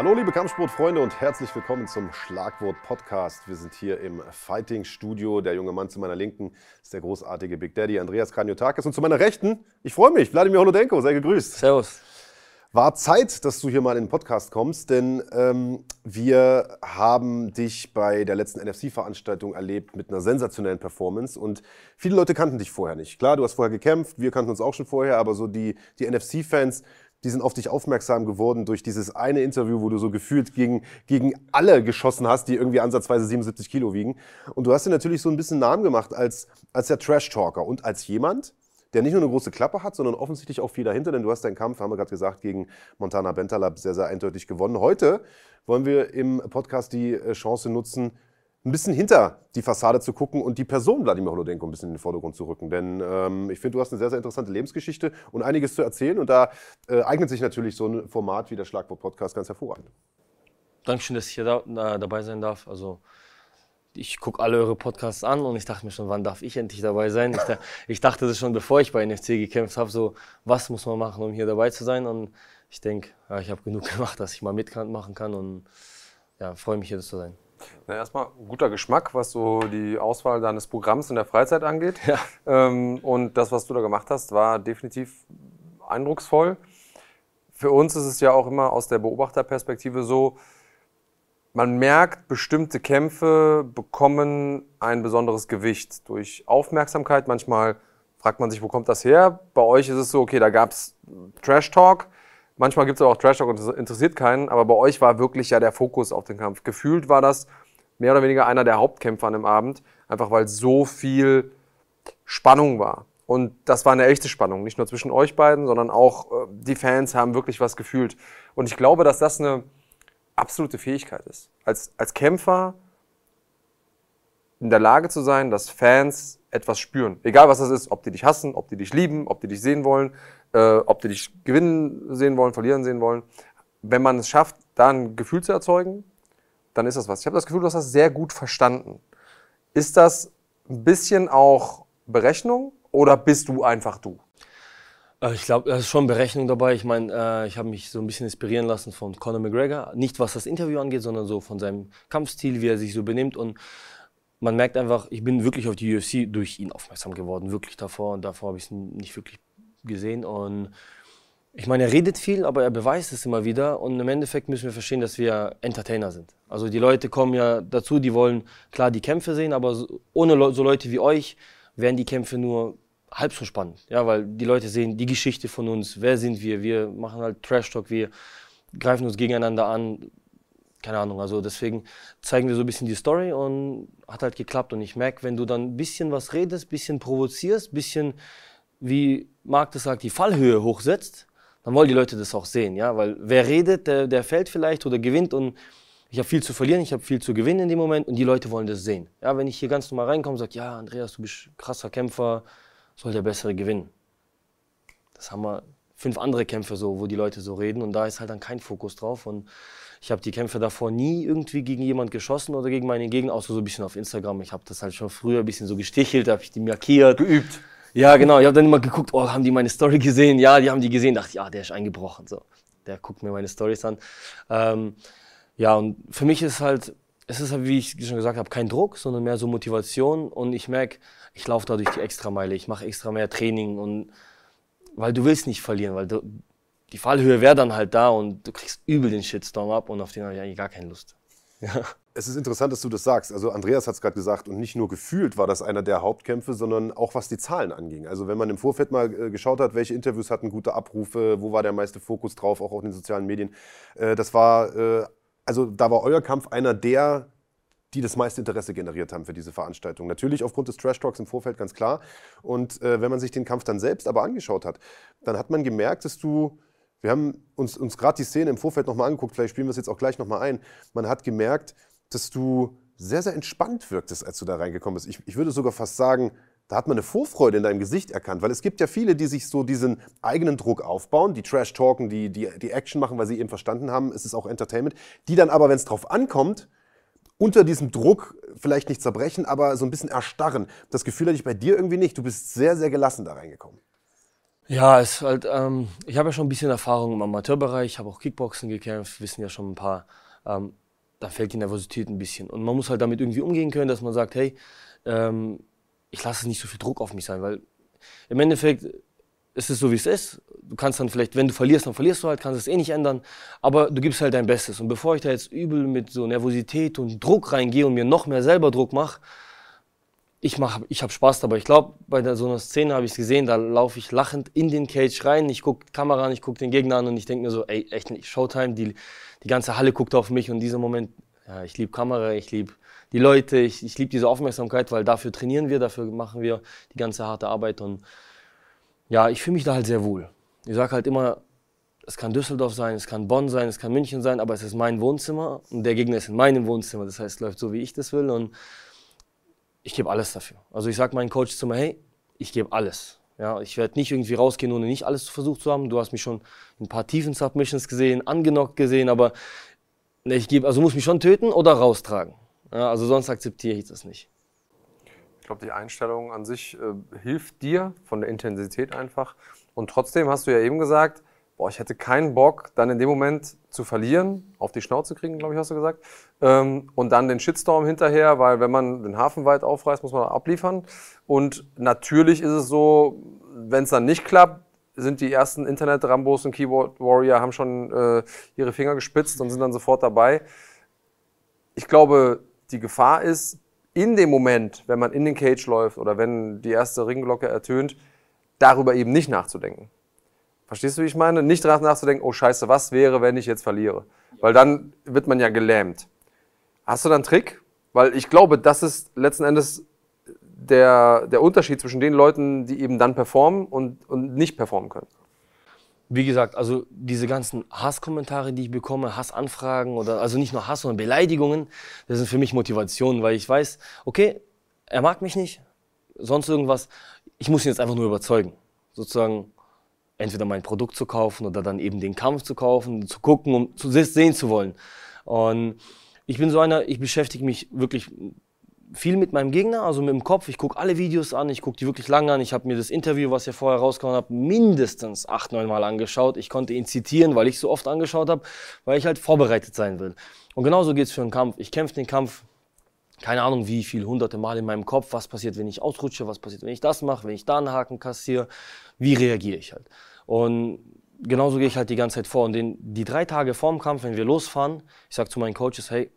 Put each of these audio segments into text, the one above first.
Hallo liebe Kampfsportfreunde und herzlich willkommen zum Schlagwort Podcast. Wir sind hier im Fighting Studio. Der junge Mann zu meiner Linken ist der großartige Big Daddy Andreas Kaniotakis und zu meiner Rechten, ich freue mich, Wladimir Holodenko, sei gegrüßt. Servus. War Zeit, dass du hier mal in den Podcast kommst, denn ähm, wir haben dich bei der letzten NFC-Veranstaltung erlebt mit einer sensationellen Performance und viele Leute kannten dich vorher nicht. Klar, du hast vorher gekämpft, wir kannten uns auch schon vorher, aber so die, die NFC-Fans, die sind auf dich aufmerksam geworden durch dieses eine Interview, wo du so gefühlt gegen, gegen alle geschossen hast, die irgendwie ansatzweise 77 Kilo wiegen. Und du hast dir natürlich so ein bisschen Namen gemacht als, als der Trash-Talker und als jemand, der nicht nur eine große Klappe hat, sondern offensichtlich auch viel dahinter, denn du hast deinen Kampf, haben wir gerade gesagt, gegen Montana Bentalab sehr, sehr eindeutig gewonnen. Heute wollen wir im Podcast die äh, Chance nutzen, ein bisschen hinter die Fassade zu gucken und die Person Wladimir Holodenko ein bisschen in den Vordergrund zu rücken. Denn ähm, ich finde, du hast eine sehr, sehr interessante Lebensgeschichte und einiges zu erzählen. Und da äh, eignet sich natürlich so ein Format wie der Schlagwort-Podcast ganz hervorragend. Dankeschön, dass ich hier da, da, dabei sein darf. Also ich gucke alle eure Podcasts an und ich dachte mir schon, wann darf ich endlich dabei sein? Ich, ich dachte das schon, bevor ich bei NFC gekämpft habe, so was muss man machen, um hier dabei zu sein? Und ich denke, ja, ich habe genug gemacht, dass ich mal mitmachen kann und ja, freue mich hier zu sein. Na, erstmal guter Geschmack, was so die Auswahl deines Programms in der Freizeit angeht. Ja. Ähm, und das, was du da gemacht hast, war definitiv eindrucksvoll. Für uns ist es ja auch immer aus der Beobachterperspektive so, man merkt, bestimmte Kämpfe bekommen ein besonderes Gewicht durch Aufmerksamkeit. Manchmal fragt man sich, wo kommt das her? Bei euch ist es so, okay, da gab es Trash Talk. Manchmal gibt es auch Trash Talk und das interessiert keinen. Aber bei euch war wirklich ja der Fokus auf den Kampf. Gefühlt war das mehr oder weniger einer der Hauptkämpfer an dem Abend. Einfach weil so viel Spannung war. Und das war eine echte Spannung. Nicht nur zwischen euch beiden, sondern auch äh, die Fans haben wirklich was gefühlt. Und ich glaube, dass das eine absolute Fähigkeit ist. Als, als Kämpfer in der Lage zu sein, dass Fans etwas spüren. Egal was das ist, ob die dich hassen, ob die dich lieben, ob die dich sehen wollen, äh, ob die dich gewinnen sehen wollen, verlieren sehen wollen. Wenn man es schafft, da ein Gefühl zu erzeugen, dann ist das was. Ich habe das Gefühl, du hast das sehr gut verstanden. Ist das ein bisschen auch Berechnung oder bist du einfach du? Äh, ich glaube, da ist schon Berechnung dabei. Ich meine, äh, ich habe mich so ein bisschen inspirieren lassen von Conor McGregor. Nicht was das Interview angeht, sondern so von seinem Kampfstil, wie er sich so benimmt. Und man merkt einfach, ich bin wirklich auf die UFC durch ihn aufmerksam geworden. Wirklich davor. Und davor habe ich es nicht wirklich gesehen. Und ich meine, er redet viel, aber er beweist es immer wieder. Und im Endeffekt müssen wir verstehen, dass wir Entertainer sind. Also die Leute kommen ja dazu, die wollen klar die Kämpfe sehen, aber ohne so Leute wie euch wären die Kämpfe nur halb so spannend. Ja, weil die Leute sehen die Geschichte von uns, wer sind wir, wir machen halt Trash-Talk, wir greifen uns gegeneinander an. Keine Ahnung, also deswegen zeigen wir so ein bisschen die Story und hat halt geklappt. Und ich merke, wenn du dann ein bisschen was redest, ein bisschen provozierst, ein bisschen, wie Marc das sagt, die Fallhöhe hochsetzt, dann wollen die Leute das auch sehen. Ja? Weil wer redet, der, der fällt vielleicht oder gewinnt und ich habe viel zu verlieren, ich habe viel zu gewinnen in dem Moment und die Leute wollen das sehen. Ja, wenn ich hier ganz normal reinkomme und sage, ja, Andreas, du bist krasser Kämpfer, soll der Bessere gewinnen. Das haben wir fünf andere Kämpfe so, wo die Leute so reden und da ist halt dann kein Fokus drauf und ich habe die Kämpfe davor nie irgendwie gegen jemand geschossen oder gegen meine Gegner, außer so ein bisschen auf Instagram. Ich habe das halt schon früher ein bisschen so gestichelt, habe ich die markiert. Geübt. Ja, genau. Ich habe dann immer geguckt, oh, haben die meine Story gesehen? Ja, die haben die gesehen. Dachte, ja, der ist eingebrochen. So, der guckt mir meine Stories an. Ähm, ja, und für mich ist halt, es ist halt, wie ich schon gesagt habe, kein Druck, sondern mehr so Motivation. Und ich merke, ich laufe da durch die Extrameile, ich mache extra mehr Training und weil du willst nicht verlieren, weil du, die Fallhöhe wäre dann halt da und du kriegst übel den Shitstorm ab und auf den habe ich eigentlich gar keine Lust. Ja. Es ist interessant, dass du das sagst. Also Andreas hat es gerade gesagt und nicht nur gefühlt war das einer der Hauptkämpfe, sondern auch was die Zahlen anging. Also wenn man im Vorfeld mal äh, geschaut hat, welche Interviews hatten gute Abrufe, wo war der meiste Fokus drauf, auch auf den sozialen Medien, äh, das war, äh, also da war euer Kampf einer der die das meiste Interesse generiert haben für diese Veranstaltung. Natürlich aufgrund des Trash Talks im Vorfeld ganz klar. Und äh, wenn man sich den Kampf dann selbst aber angeschaut hat, dann hat man gemerkt, dass du, wir haben uns, uns gerade die Szene im Vorfeld nochmal angeguckt, vielleicht spielen wir es jetzt auch gleich nochmal ein. Man hat gemerkt, dass du sehr, sehr entspannt wirktest, als du da reingekommen bist. Ich, ich würde sogar fast sagen, da hat man eine Vorfreude in deinem Gesicht erkannt, weil es gibt ja viele, die sich so diesen eigenen Druck aufbauen, die Trash talken, die, die, die Action machen, weil sie eben verstanden haben, es ist auch Entertainment, die dann aber, wenn es drauf ankommt, unter diesem Druck vielleicht nicht zerbrechen, aber so ein bisschen erstarren. Das Gefühl hatte ich bei dir irgendwie nicht. Du bist sehr, sehr gelassen da reingekommen. Ja, es halt, ähm, ich habe ja schon ein bisschen Erfahrung im Amateurbereich, ich habe auch Kickboxen gekämpft, wissen ja schon ein paar. Ähm, da fällt die Nervosität ein bisschen. Und man muss halt damit irgendwie umgehen können, dass man sagt, hey, ähm, ich lasse nicht so viel Druck auf mich sein, weil im Endeffekt ist es so, wie es ist. Du kannst dann vielleicht, wenn du verlierst, dann verlierst du halt, kannst es eh nicht ändern. Aber du gibst halt dein Bestes. Und bevor ich da jetzt übel mit so Nervosität und Druck reingehe und mir noch mehr selber Druck mache, ich mach, ich habe Spaß dabei. Ich glaube, bei der, so einer Szene habe ich es gesehen, da laufe ich lachend in den Cage rein. Ich gucke Kamera an, ich gucke den Gegner an und ich denke mir so, ey, echt nicht, Showtime, die, die ganze Halle guckt auf mich und dieser Moment, ja, ich liebe Kamera, ich liebe die Leute, ich, ich liebe diese Aufmerksamkeit, weil dafür trainieren wir, dafür machen wir die ganze harte Arbeit und ja, ich fühle mich da halt sehr wohl. Ich sage halt immer, es kann Düsseldorf sein, es kann Bonn sein, es kann München sein, aber es ist mein Wohnzimmer und der Gegner ist in meinem Wohnzimmer. Das heißt, es läuft so, wie ich das will und ich gebe alles dafür. Also ich sage meinen Coach mir, hey, ich gebe alles. Ja, ich werde nicht irgendwie rausgehen, ohne nicht alles versucht zu haben. Du hast mich schon in ein paar tiefen Submissions gesehen, angenockt gesehen, aber ich gebe, also muss mich schon töten oder raustragen. Ja, also sonst akzeptiere ich das nicht. Ich glaube, die Einstellung an sich äh, hilft dir von der Intensität einfach. Und trotzdem hast du ja eben gesagt, boah, ich hätte keinen Bock, dann in dem Moment zu verlieren, auf die Schnauze kriegen, glaube ich, hast du gesagt. Ähm, und dann den Shitstorm hinterher, weil wenn man den Hafen weit aufreißt, muss man abliefern. Und natürlich ist es so, wenn es dann nicht klappt, sind die ersten Internet-Rambos und Keyboard-Warrior haben schon äh, ihre Finger gespitzt und sind dann sofort dabei. Ich glaube, die Gefahr ist, in dem Moment, wenn man in den Cage läuft oder wenn die erste Ringglocke ertönt, darüber eben nicht nachzudenken. Verstehst du, wie ich meine? Nicht danach nachzudenken, oh Scheiße, was wäre, wenn ich jetzt verliere? Weil dann wird man ja gelähmt. Hast du da einen Trick? Weil ich glaube, das ist letzten Endes der, der Unterschied zwischen den Leuten, die eben dann performen und, und nicht performen können. Wie gesagt, also diese ganzen Hasskommentare, die ich bekomme, Hassanfragen oder also nicht nur Hass, sondern Beleidigungen, das sind für mich Motivationen, weil ich weiß, okay, er mag mich nicht, sonst irgendwas. Ich muss ihn jetzt einfach nur überzeugen. Sozusagen, entweder mein Produkt zu kaufen oder dann eben den Kampf zu kaufen, zu gucken, um zu sehen zu wollen. Und ich bin so einer, ich beschäftige mich wirklich viel mit meinem Gegner, also mit dem Kopf. Ich gucke alle Videos an, ich gucke die wirklich lange an. Ich habe mir das Interview, was ihr vorher rausgehauen habt, mindestens acht, neun Mal angeschaut. Ich konnte ihn zitieren, weil ich so oft angeschaut habe, weil ich halt vorbereitet sein will. Und genauso geht es für einen Kampf. Ich kämpfe den Kampf, keine Ahnung wie viel, hunderte Mal in meinem Kopf. Was passiert, wenn ich ausrutsche? Was passiert, wenn ich das mache? Wenn ich da einen Haken kassiere? Wie reagiere ich halt? Und genauso gehe ich halt die ganze Zeit vor. Und den, die drei Tage vorm Kampf, wenn wir losfahren, ich sage zu meinen Coaches, hey,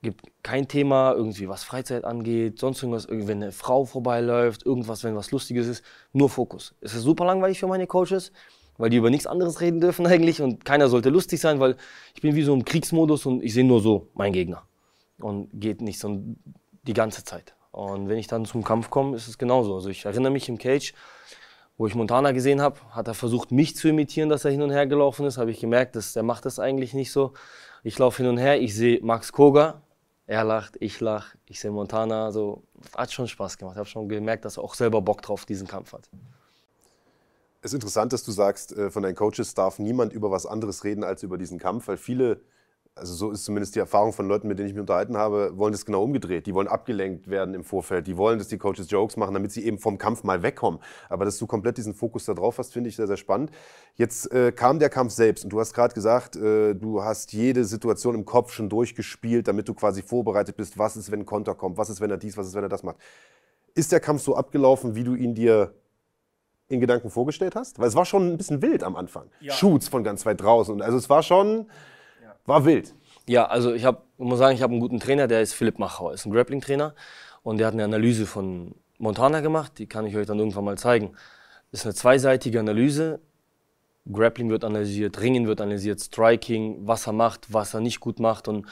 gibt kein Thema, irgendwie was Freizeit angeht, sonst irgendwas, wenn eine Frau vorbeiläuft, irgendwas, wenn was Lustiges ist, nur Fokus. Es ist super langweilig für meine Coaches, weil die über nichts anderes reden dürfen eigentlich und keiner sollte lustig sein, weil ich bin wie so im Kriegsmodus und ich sehe nur so meinen Gegner und geht nicht so die ganze Zeit. Und wenn ich dann zum Kampf komme, ist es genauso. Also ich erinnere mich im Cage, wo ich Montana gesehen habe, hat er versucht, mich zu imitieren, dass er hin und her gelaufen ist. Habe ich gemerkt, dass er macht das eigentlich nicht so. Ich laufe hin und her, ich sehe Max Koga, er lacht, ich lach, ich sehe Montana. So hat schon Spaß gemacht. Ich habe schon gemerkt, dass er auch selber Bock drauf diesen Kampf hat. Es ist interessant, dass du sagst, äh, von deinen Coaches darf niemand über was anderes reden als über diesen Kampf, weil viele also so ist zumindest die Erfahrung von Leuten, mit denen ich mich unterhalten habe, wollen das genau umgedreht. Die wollen abgelenkt werden im Vorfeld. Die wollen, dass die Coaches Jokes machen, damit sie eben vom Kampf mal wegkommen. Aber dass du komplett diesen Fokus da drauf hast, finde ich sehr, sehr spannend. Jetzt äh, kam der Kampf selbst und du hast gerade gesagt, äh, du hast jede Situation im Kopf schon durchgespielt, damit du quasi vorbereitet bist, was ist, wenn ein Konter kommt, was ist, wenn er dies, was ist, wenn er das macht. Ist der Kampf so abgelaufen, wie du ihn dir in Gedanken vorgestellt hast? Weil es war schon ein bisschen wild am Anfang. Ja. Shoots von ganz weit draußen. Also es war schon war wild. Ja, also ich habe, muss sagen, ich habe einen guten Trainer, der ist Philipp Machau, ist ein Grappling-Trainer und der hat eine Analyse von Montana gemacht, die kann ich euch dann irgendwann mal zeigen. Ist eine zweiseitige Analyse. Grappling wird analysiert, Ringen wird analysiert, Striking, was er macht, was er nicht gut macht und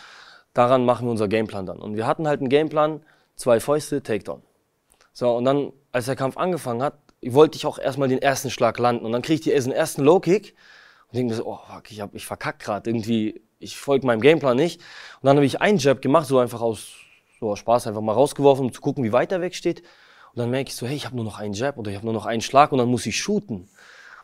daran machen wir unser Gameplan dann. Und wir hatten halt einen Gameplan, zwei Fäuste, Takedown. So, und dann, als der Kampf angefangen hat, wollte ich auch erstmal den ersten Schlag landen und dann kriege ich den ersten Low-Kick und denke mir so, oh fuck, ich, hab, ich verkack gerade irgendwie ich folge meinem Gameplan nicht. Und dann habe ich einen Jab gemacht, so einfach aus, so aus Spaß einfach mal rausgeworfen, um zu gucken, wie weit er weg steht. Und dann merke ich so, hey, ich habe nur noch einen Jab oder ich habe nur noch einen Schlag und dann muss ich shooten.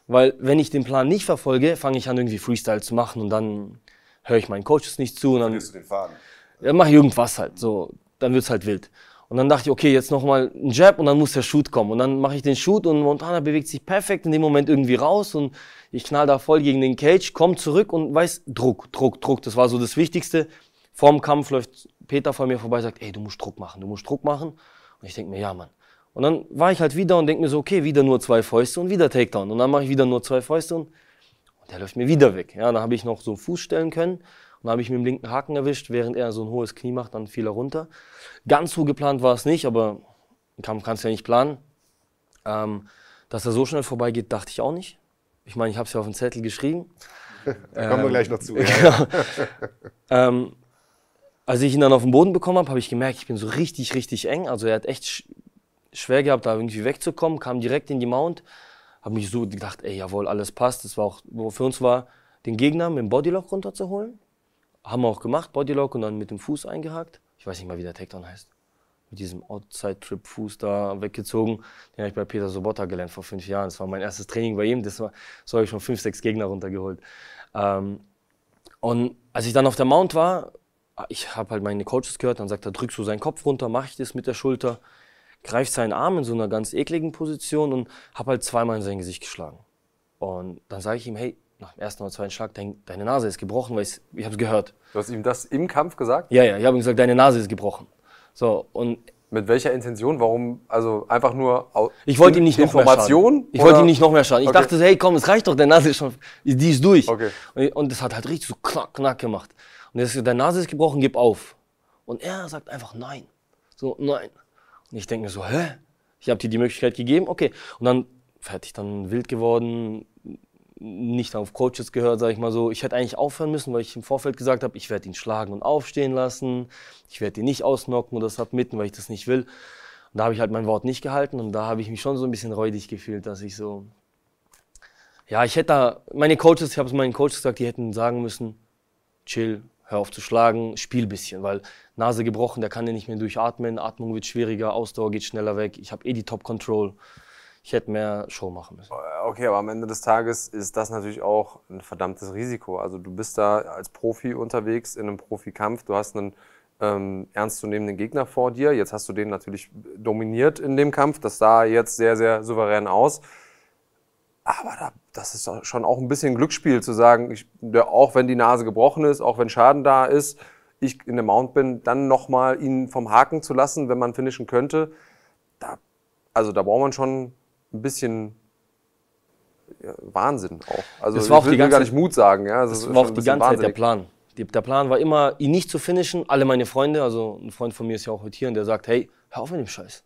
Weil wenn ich den Plan nicht verfolge, fange ich an irgendwie Freestyle zu machen und dann höre ich meinen Coaches nicht zu und dann du den Faden. Ja, mache ich irgendwas halt, so, dann wird's halt wild. Und dann dachte ich, okay, jetzt nochmal ein Jab und dann muss der Shoot kommen. Und dann mache ich den Shoot und Montana bewegt sich perfekt in dem Moment irgendwie raus und ich knall da voll gegen den Cage, komm zurück und weiß, Druck, Druck, Druck. Das war so das Wichtigste. Vorm Kampf läuft Peter vor mir vorbei, sagt, ey, du musst Druck machen, du musst Druck machen. Und ich denke mir, ja, Mann. Und dann war ich halt wieder und denke mir so, okay, wieder nur zwei Fäuste und wieder Takedown. Und dann mache ich wieder nur zwei Fäuste und, und der läuft mir wieder weg. Ja, dann habe ich noch so einen Fuß stellen können und habe ich mit dem linken Haken erwischt, während er so ein hohes Knie macht, dann fiel er runter. Ganz so geplant war es nicht, aber einen Kampf kannst du ja nicht planen. Ähm, dass er so schnell vorbeigeht, dachte ich auch nicht. Ich meine, ich habe es ja auf den Zettel geschrieben. Da kommen wir gleich noch zu. Genau. ähm, als ich ihn dann auf den Boden bekommen habe, habe ich gemerkt, ich bin so richtig, richtig eng. Also er hat echt sch schwer gehabt, da irgendwie wegzukommen, kam direkt in die Mount. Habe mich so gedacht, ey, jawohl, alles passt. Das war auch, wo für uns war, den Gegner mit dem Bodylock runterzuholen. Haben wir auch gemacht, Bodylock und dann mit dem Fuß eingehakt. Ich weiß nicht mal, wie der Takedown heißt. Mit diesem Outside-Trip-Fuß da weggezogen. Den habe ich bei Peter Sobotta gelernt vor fünf Jahren. Das war mein erstes Training bei ihm. Das war, so habe ich schon fünf, sechs Gegner runtergeholt. Ähm, und als ich dann auf der Mount war, ich habe halt meine Coaches gehört, dann sagt er, drückst du seinen Kopf runter, mache ich das mit der Schulter, greift seinen Arm in so einer ganz ekligen Position und habe halt zweimal in sein Gesicht geschlagen. Und dann sage ich ihm, hey, nach dem ersten oder zweiten Schlag, dein, deine Nase ist gebrochen, weil ich, ich habe es gehört. Du hast ihm das im Kampf gesagt? Ja, ja, ich habe ihm gesagt, deine Nase ist gebrochen. So, und Mit welcher Intention? Warum? Also einfach nur ich wollte ihm nicht noch mehr Information? schaden. Ich wollte ihm nicht noch mehr schaden. Ich Okay. dachte so, hey, komm, es reicht doch, deine Nase ist schon, die ist durch. Okay. Und, das hat halt richtig so knack, knack gemacht. Und er sagt, deine Nase ist gebrochen, gib auf. Und er sagt einfach nein. So, nein. Und ich denke mir so, hä? Ich habe dir die Möglichkeit gegeben, okay. Und dann fertig, dann wild geworden, nicht auf Coaches gehört, sage ich mal so. Ich hätte eigentlich aufhören müssen, weil ich im Vorfeld gesagt habe, ich werde ihn schlagen und aufstehen lassen. Ich werde ihn nicht ausnocken oder submitten, weil ich das nicht will. Und da habe ich halt mein Wort nicht gehalten und da habe ich mich schon so ein bisschen räudig gefühlt, dass ich so, ja, ich hätte da, meine Coaches, ich habe es meinen Coaches gesagt, die hätten sagen müssen, chill, hör auf zu schlagen, spiel ein bisschen, weil Nase gebrochen, der kann ja nicht mehr durchatmen, Atmung wird schwieriger, Ausdauer geht schneller weg, ich habe eh die Top Control. Ich hätte mehr Show machen müssen. Okay, aber am Ende des Tages ist das natürlich auch ein verdammtes Risiko. Also du bist da als Profi unterwegs in einem Profikampf, du hast einen ähm, ernstzunehmenden Gegner vor dir. Jetzt hast du den natürlich dominiert in dem Kampf. Das sah jetzt sehr, sehr souverän aus. Aber da, das ist schon auch ein bisschen Glücksspiel zu sagen, ich, auch wenn die Nase gebrochen ist, auch wenn Schaden da ist, ich in der Mount bin, dann nochmal ihn vom Haken zu lassen, wenn man finishen könnte. Da, also da braucht man schon ein bisschen ja, Wahnsinn auch. Also Das war auch ich will ganze- gar nicht Mut sagen. Ja, Das ist war auch die ganze Zeit der wahnsinnig. Plan. Der Plan war immer, ihn nicht zu finishen. Alle meine Freunde, also ein Freund von mir ist ja auch heute hier und der sagt, hey, hör auf mit dem Scheiß.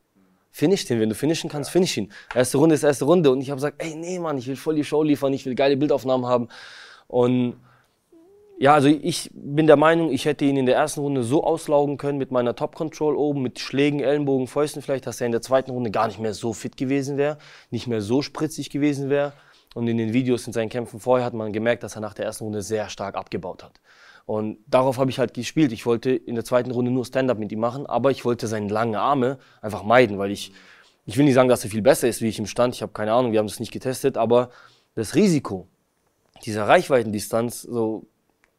Finish den, wenn du finishen kannst, finish ihn. Erste Runde ist erste Runde. Und ich habe gesagt, ey, nee, Mann, ich will voll die Show liefern, ich will geile Bildaufnahmen haben. Und ja, also ich bin der Meinung, ich hätte ihn in der ersten Runde so auslaugen können mit meiner Top Control oben, mit Schlägen, Ellenbogen, Fäusten vielleicht, dass er in der zweiten Runde gar nicht mehr so fit gewesen wäre, nicht mehr so spritzig gewesen wäre. Und in den Videos in seinen Kämpfen vorher hat man gemerkt, dass er nach der ersten Runde sehr stark abgebaut hat. Und darauf habe ich halt gespielt. Ich wollte in der zweiten Runde nur Stand-up mit ihm machen, aber ich wollte seine langen Arme einfach meiden, weil ich, ich will nicht sagen, dass er viel besser ist, wie ich im Stand. Ich habe keine Ahnung, wir haben das nicht getestet, aber das Risiko dieser Reichweitendistanz, so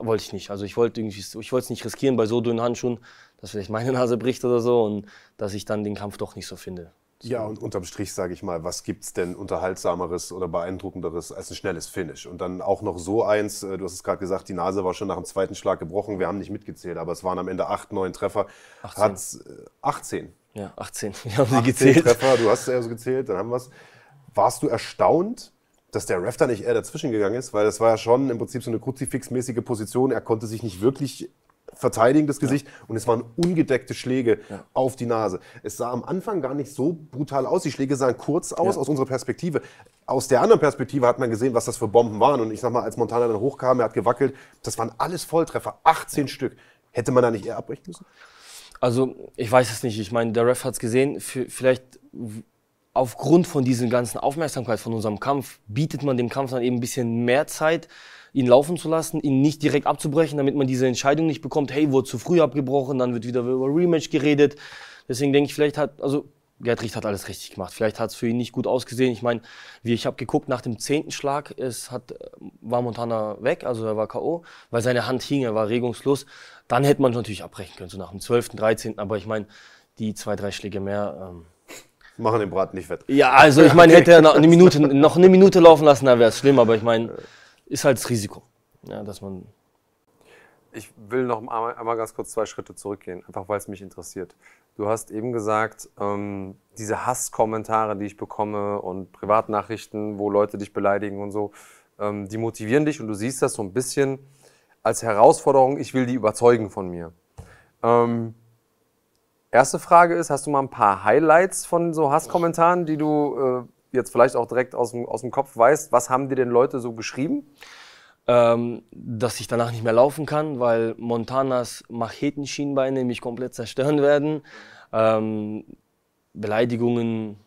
wollte ich nicht. Also ich wollte irgendwie, ich wollte es nicht riskieren bei so dünnen Handschuhen, dass vielleicht meine Nase bricht oder so und dass ich dann den Kampf doch nicht so finde. Ja, und unterm Strich sage ich mal, was gibt's denn unterhaltsameres oder beeindruckenderes als ein schnelles Finish? Und dann auch noch so eins, äh, du hast es gerade gesagt, die Nase war schon nach dem zweiten Schlag gebrochen, wir haben nicht mitgezählt, aber es waren am Ende acht, neun Treffer. 18. Hat's, äh, 18. Ja, 18. Wir haben sie 18 gezählt. Treffer, du hast es ja so gezählt, dann haben wir's. Warst du erstaunt, dass der Ref da nicht eher dazwischen gegangen ist? Weil das war ja schon im Prinzip so eine Kruzifix-mäßige Position. Er konnte sich nicht wirklich verteidigen, das Gesicht. Und es waren ungedeckte Schläge auf die Nase. Es sah am Anfang gar nicht so brutal aus. Die Schläge sahen kurz aus aus unserer Perspektive. Aus der anderen Perspektive hat man gesehen, was das für Bomben waren. Und ich sag mal, als Montana dann hochkam, er hat gewackelt, das waren alles Volltreffer, 18 Stück. Hätte man da nicht eher abbrechen müssen? Also, ich weiß es nicht. Ich meine, der Ref hat es gesehen. Vielleicht aufgrund von dieser ganzen Aufmerksamkeit von unserem Kampf bietet man dem Kampf dann eben ein bisschen mehr Zeit, ihn laufen zu lassen, ihn nicht direkt abzubrechen, damit man diese Entscheidung nicht bekommt, hey, wurde zu früh abgebrochen, dann wird wieder über Rematch geredet. Deswegen denke ich, vielleicht hat, also Gerd Richt hat alles richtig gemacht. Vielleicht hat es für ihn nicht gut ausgesehen. Ich meine, wie ich habe geguckt, nach dem zehnten Schlag es hat, war Montana weg, also er war K.O., weil seine Hand hing, er war regungslos. Dann hätte man natürlich abbrechen können, so nach dem 12., 13., aber ich meine, die zwei, drei Schläge mehr. Ähm, Machen den Braten nicht fett. Ja, also ich meine, hätte er noch eine Minute, noch eine Minute laufen lassen, dann wäre es schlimm, aber ich meine, ist halt das Risiko. Ja, dass man ich will noch einmal, einmal ganz kurz zwei Schritte zurückgehen, einfach weil es mich interessiert. Du hast eben gesagt, ähm, diese Hasskommentare, die ich bekomme und Privatnachrichten, wo Leute dich beleidigen und so, ähm, die motivieren dich und du siehst das so ein bisschen als Herausforderung, ich will die überzeugen von mir. Ähm, erste Frage ist, hast du mal ein paar Highlights von so Hasskommentaren, die du äh, jetzt vielleicht auch direkt aus dem, aus dem Kopf weißt? Was haben dir denn Leute so geschrieben? ähm, dass ich danach nicht mehr laufen kann, weil Montanas Machetenschienbeine mich komplett zerstören werden. Ähm, Beleidigungen,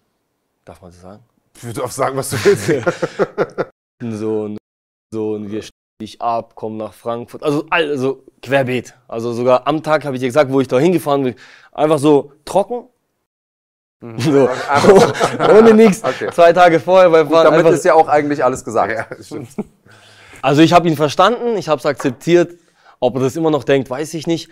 darf man das sagen? Du darfst sagen, was du willst. so, so, wir dich ab, kommen nach Frankfurt. Also, also querbeet. Also sogar am Tag habe ich dir gesagt, wo ich da hingefahren bin, einfach so trocken. Mhm. So. Ohne nichts. Okay. Zwei Tage vorher Fahren. Gut, damit ist ja auch eigentlich alles gesagt. Ja. Also ich habe ihn verstanden, ich habe es akzeptiert. Ob er das immer noch denkt, weiß ich nicht.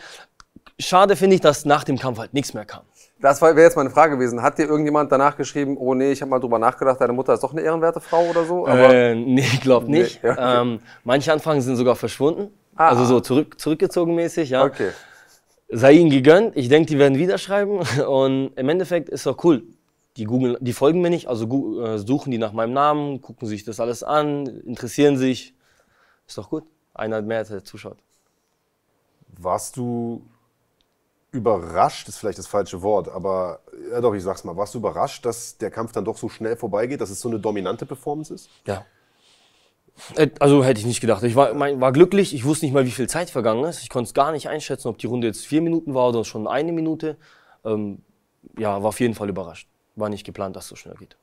Schade finde ich, dass nach dem Kampf halt nichts mehr kam. Das wäre jetzt meine Frage gewesen. Hat dir irgendjemand danach geschrieben, oh nee, ich habe mal drüber nachgedacht, deine Mutter ist doch eine ehrenwerte Frau oder so? Aber äh, nee, ich glaube nicht. Nee, okay. ähm, manche Anfragen sind sogar verschwunden. Ah, also so zurück, zurückgezogen mäßig, ja. Okay. Sei ihnen gegönnt. Ich denke, die werden wieder schreiben. Und im Endeffekt ist doch cool. Die, googeln, die folgen mir nicht, also äh, suchen die nach meinem Namen, gucken sich das alles an, interessieren sich. Ist doch gut. Einer mehr, der zuschaut. Warst du überrascht, ist vielleicht das falsche Wort, aber ja doch, ich sag's mal, warst du überrascht, dass der Kampf dann doch so schnell vorbeigeht, dass es so eine dominante Performance ist? Ja. Äh, also hätte ich nicht gedacht. Ich war, mein, war glücklich, ich wusste nicht mal, wie viel Zeit vergangen ist. Ich konnte es gar nicht einschätzen, ob die Runde jetzt vier Minuten war oder schon eine Minute. Ähm, ja, war auf jeden Fall überrascht. War nicht geplant, dass es so schnell geht.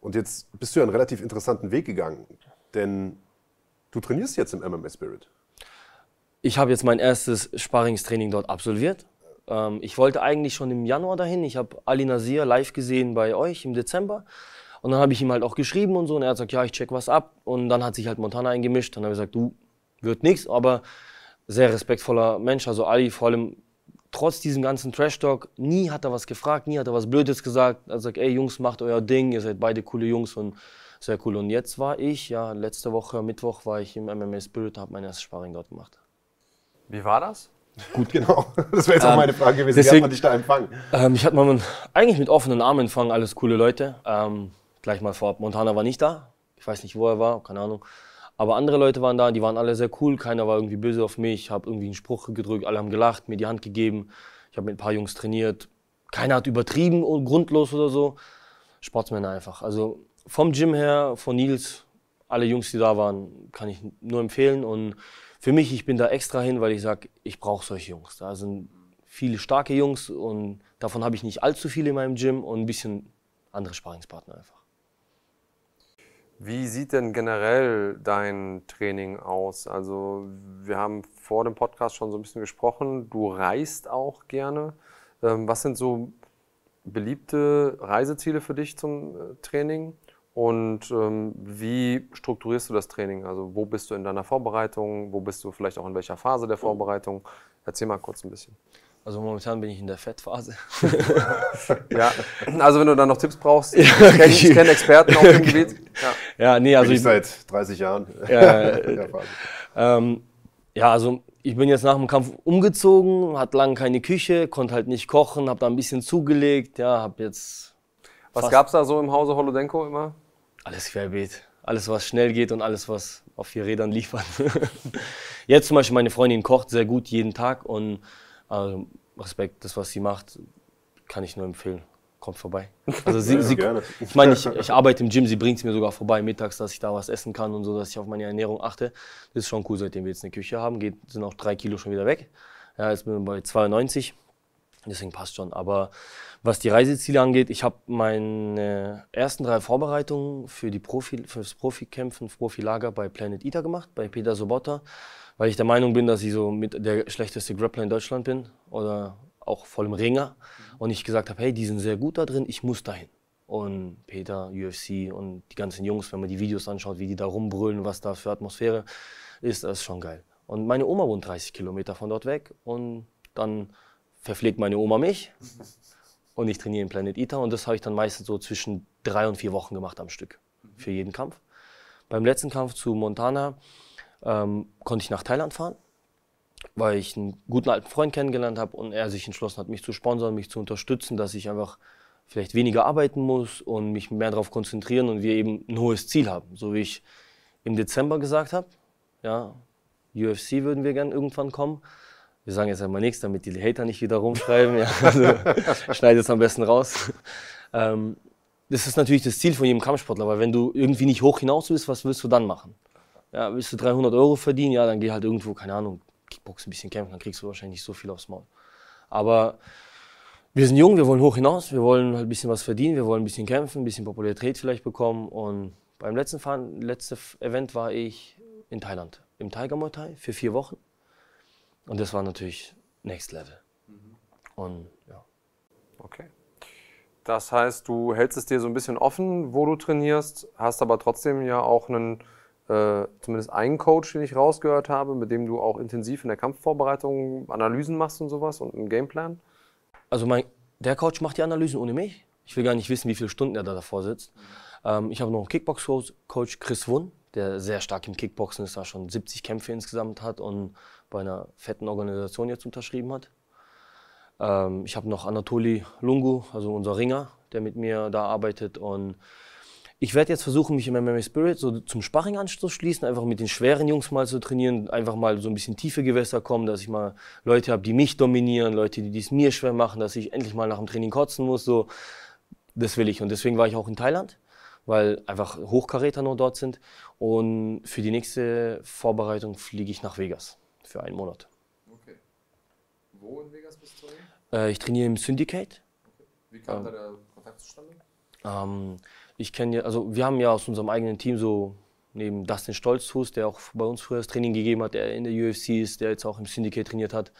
Und jetzt bist du ja einen relativ interessanten Weg gegangen. Denn Du trainierst jetzt im MMA Spirit. Ich habe jetzt mein erstes Sparringstraining dort absolviert. Ähm, ich wollte eigentlich schon im Januar dahin. Ich habe Ali Nasir live gesehen bei euch im Dezember. Und dann habe ich ihm halt auch geschrieben und so. Und er hat gesagt, ja, ich check was ab. Und dann hat sich halt Montana eingemischt. Dann habe ich gesagt, du, wird nichts. Aber sehr respektvoller Mensch. Also Ali vor allem trotz diesem ganzen Trash-Talk, nie hat er was gefragt, nie hat er was Blödes gesagt. Er sagt, ey Jungs, macht euer Ding, ihr seid beide coole Jungs und sehr cool. Und jetzt war ich, ja, letzte Woche, Mittwoch, war ich im MMA Spirit habe mein erstes Sparring dort gemacht. Wie war das? Gut, genau. Das wäre jetzt auch ähm, meine Frage gewesen. Deswegen, Wie hat man dich da empfangen? Ähm, ich hatte mal eigentlich mit offenen Armen empfangen, alles coole Leute. Ähm, gleich mal vorab, Montana war nicht da. Ich weiß nicht, wo er war, keine Ahnung. Aber andere Leute waren da, die waren alle sehr cool. Keiner war irgendwie böse auf mich. Ich habe irgendwie einen Spruch gedrückt, alle haben gelacht, mir die Hand gegeben. Ich habe mit ein paar Jungs trainiert. Keiner hat übertrieben, grundlos oder so. Sportsmänner einfach. Also vom Gym her, von Nils, alle Jungs, die da waren, kann ich nur empfehlen. Und für mich, ich bin da extra hin, weil ich sage, ich brauche solche Jungs. Da sind viele starke Jungs und davon habe ich nicht allzu viele in meinem Gym und ein bisschen andere Sparingspartner einfach. Wie sieht denn generell dein Training aus? Also wir haben vor dem Podcast schon so ein bisschen gesprochen. Du reist auch gerne. Ähm, was sind so beliebte Reiseziele für dich zum äh, Training? Und ähm, wie strukturierst du das Training? Also wo bist du in deiner Vorbereitung? Wo bist du vielleicht auch in welcher Phase der Vorbereitung? Erzähl mal kurz ein bisschen. Also momentan bin ich in der Fettphase. ja, also wenn du dann noch Tipps brauchst, ich kenne kenn Experten auf dem Gebiet. Ja, ja nee, also bin ich, ich seit 30 Jahren. Ja, ähm, ja, also ich bin jetzt nach dem Kampf umgezogen, hatte lange keine Küche, konnte halt nicht kochen, habe da ein bisschen zugelegt, ja, habe jetzt. Was gab es da so im Hause Holodenko immer? Alles querbeet. Alles, was schnell geht und alles, was auf vier Rädern liefert. Jetzt zum Beispiel, meine Freundin kocht sehr gut jeden Tag und also Respekt, das, was sie macht, kann ich nur empfehlen. Kommt vorbei. Also sie, ja, sie ich meine, ich, ich, arbeite im Gym, sie bringt es mir sogar vorbei mittags, dass ich da was essen kann und so, dass ich auf meine Ernährung achte. Das ist schon cool, seitdem wir jetzt eine Küche haben. Geht, sind auch drei Kilo schon wieder weg. Ja, jetzt bin ich bei 92. Deswegen passt schon. Aber was die Reiseziele angeht, ich habe meine ersten drei Vorbereitungen für die Profi, fürs Profikämpfen, Profilager bei Planet Eater gemacht, bei Peter Sobotta, weil ich der Meinung bin, dass ich so mit der schlechteste Grappler in Deutschland bin oder auch voll im Ringer. Und ich gesagt habe, hey, die sind sehr gut da drin, ich muss dahin. Und Peter, UFC und die ganzen Jungs, wenn man die Videos anschaut, wie die da rumbrüllen, was da für Atmosphäre ist, das ist schon geil. Und meine Oma wohnt 30 Kilometer von dort weg und dann verpflegt meine Oma mich und ich trainiere in Planet Eater und das habe ich dann meistens so zwischen drei und vier Wochen gemacht am Stück für jeden Kampf. Beim letzten Kampf zu Montana ähm, konnte ich nach Thailand fahren, weil ich einen guten alten Freund kennengelernt habe und er sich entschlossen hat, mich zu sponsern, mich zu unterstützen, dass ich einfach vielleicht weniger arbeiten muss und mich mehr darauf konzentrieren und wir eben ein hohes Ziel haben. So wie ich im Dezember gesagt habe, ja, UFC würden wir gerne irgendwann kommen. Wir sagen jetzt einmal nichts, damit die Hater nicht wieder rumschreiben. Ja, also, schneide es am besten raus. Ähm, das ist natürlich das Ziel von jedem Kampfsportler, weil wenn du irgendwie nicht hoch hinaus willst, was willst du dann machen? Ja, willst du 300 Euro verdienen, ja, dann geh halt irgendwo, keine Ahnung, Kickboxen ein bisschen kämpfen, dann kriegst du wahrscheinlich nicht so viel aufs Maul. Aber wir sind jung, wir wollen hoch hinaus, wir wollen halt ein bisschen was verdienen, wir wollen ein bisschen kämpfen, ein bisschen Popularität vielleicht bekommen. Und beim letzten Fahren, letzte Event war ich in Thailand, im Tiger Muay Thai für vier Wochen. Und das war natürlich Next Level. Mhm. Und ja. Okay. Das heißt, du hältst es dir so ein bisschen offen, wo du trainierst, hast aber trotzdem ja auch einen, äh, zumindest einen Coach, den ich rausgehört habe, mit dem du auch intensiv in der Kampfvorbereitung Analysen machst und sowas und einen Gameplan. Also mein, der Coach macht die Analysen ohne mich. Ich will gar nicht wissen, wie viele Stunden er da davor sitzt. Ähm, ich habe noch einen Kickbox-Coach, Chris Wunn, der sehr stark im Kickboxen ist, da schon 70 Kämpfe insgesamt hat und bei einer fetten Organisation jetzt unterschrieben hat. Ähm, ich habe noch Anatoli Lungu, also unser Ringer, der mit mir da arbeitet. Und ich werde jetzt versuchen, mich im MMA Spirit so zum Sparring anzuschließen, einfach mit den schweren Jungs mal zu trainieren, einfach mal so ein bisschen tiefe Gewässer kommen, dass ich mal Leute habe, die mich dominieren, Leute, die es mir schwer machen, dass ich endlich mal nach dem Training kotzen muss. So, das will ich. Und deswegen war ich auch in Thailand, weil einfach Hochkaräter noch dort sind. Und für die nächste Vorbereitung fliege ich nach Vegas für einen Monat. Okay. Wo in Vegas bist du? Äh, ich trainiere im Syndicate. Okay. Wie kam ähm, da der Kontakt zustande? Ähm, ich kenne ja, also wir haben ja aus unserem eigenen Team so neben Dustin Stolzfuß, der auch bei uns früher das Training gegeben hat, der in der UFC ist, der jetzt auch im Syndicate trainiert hat.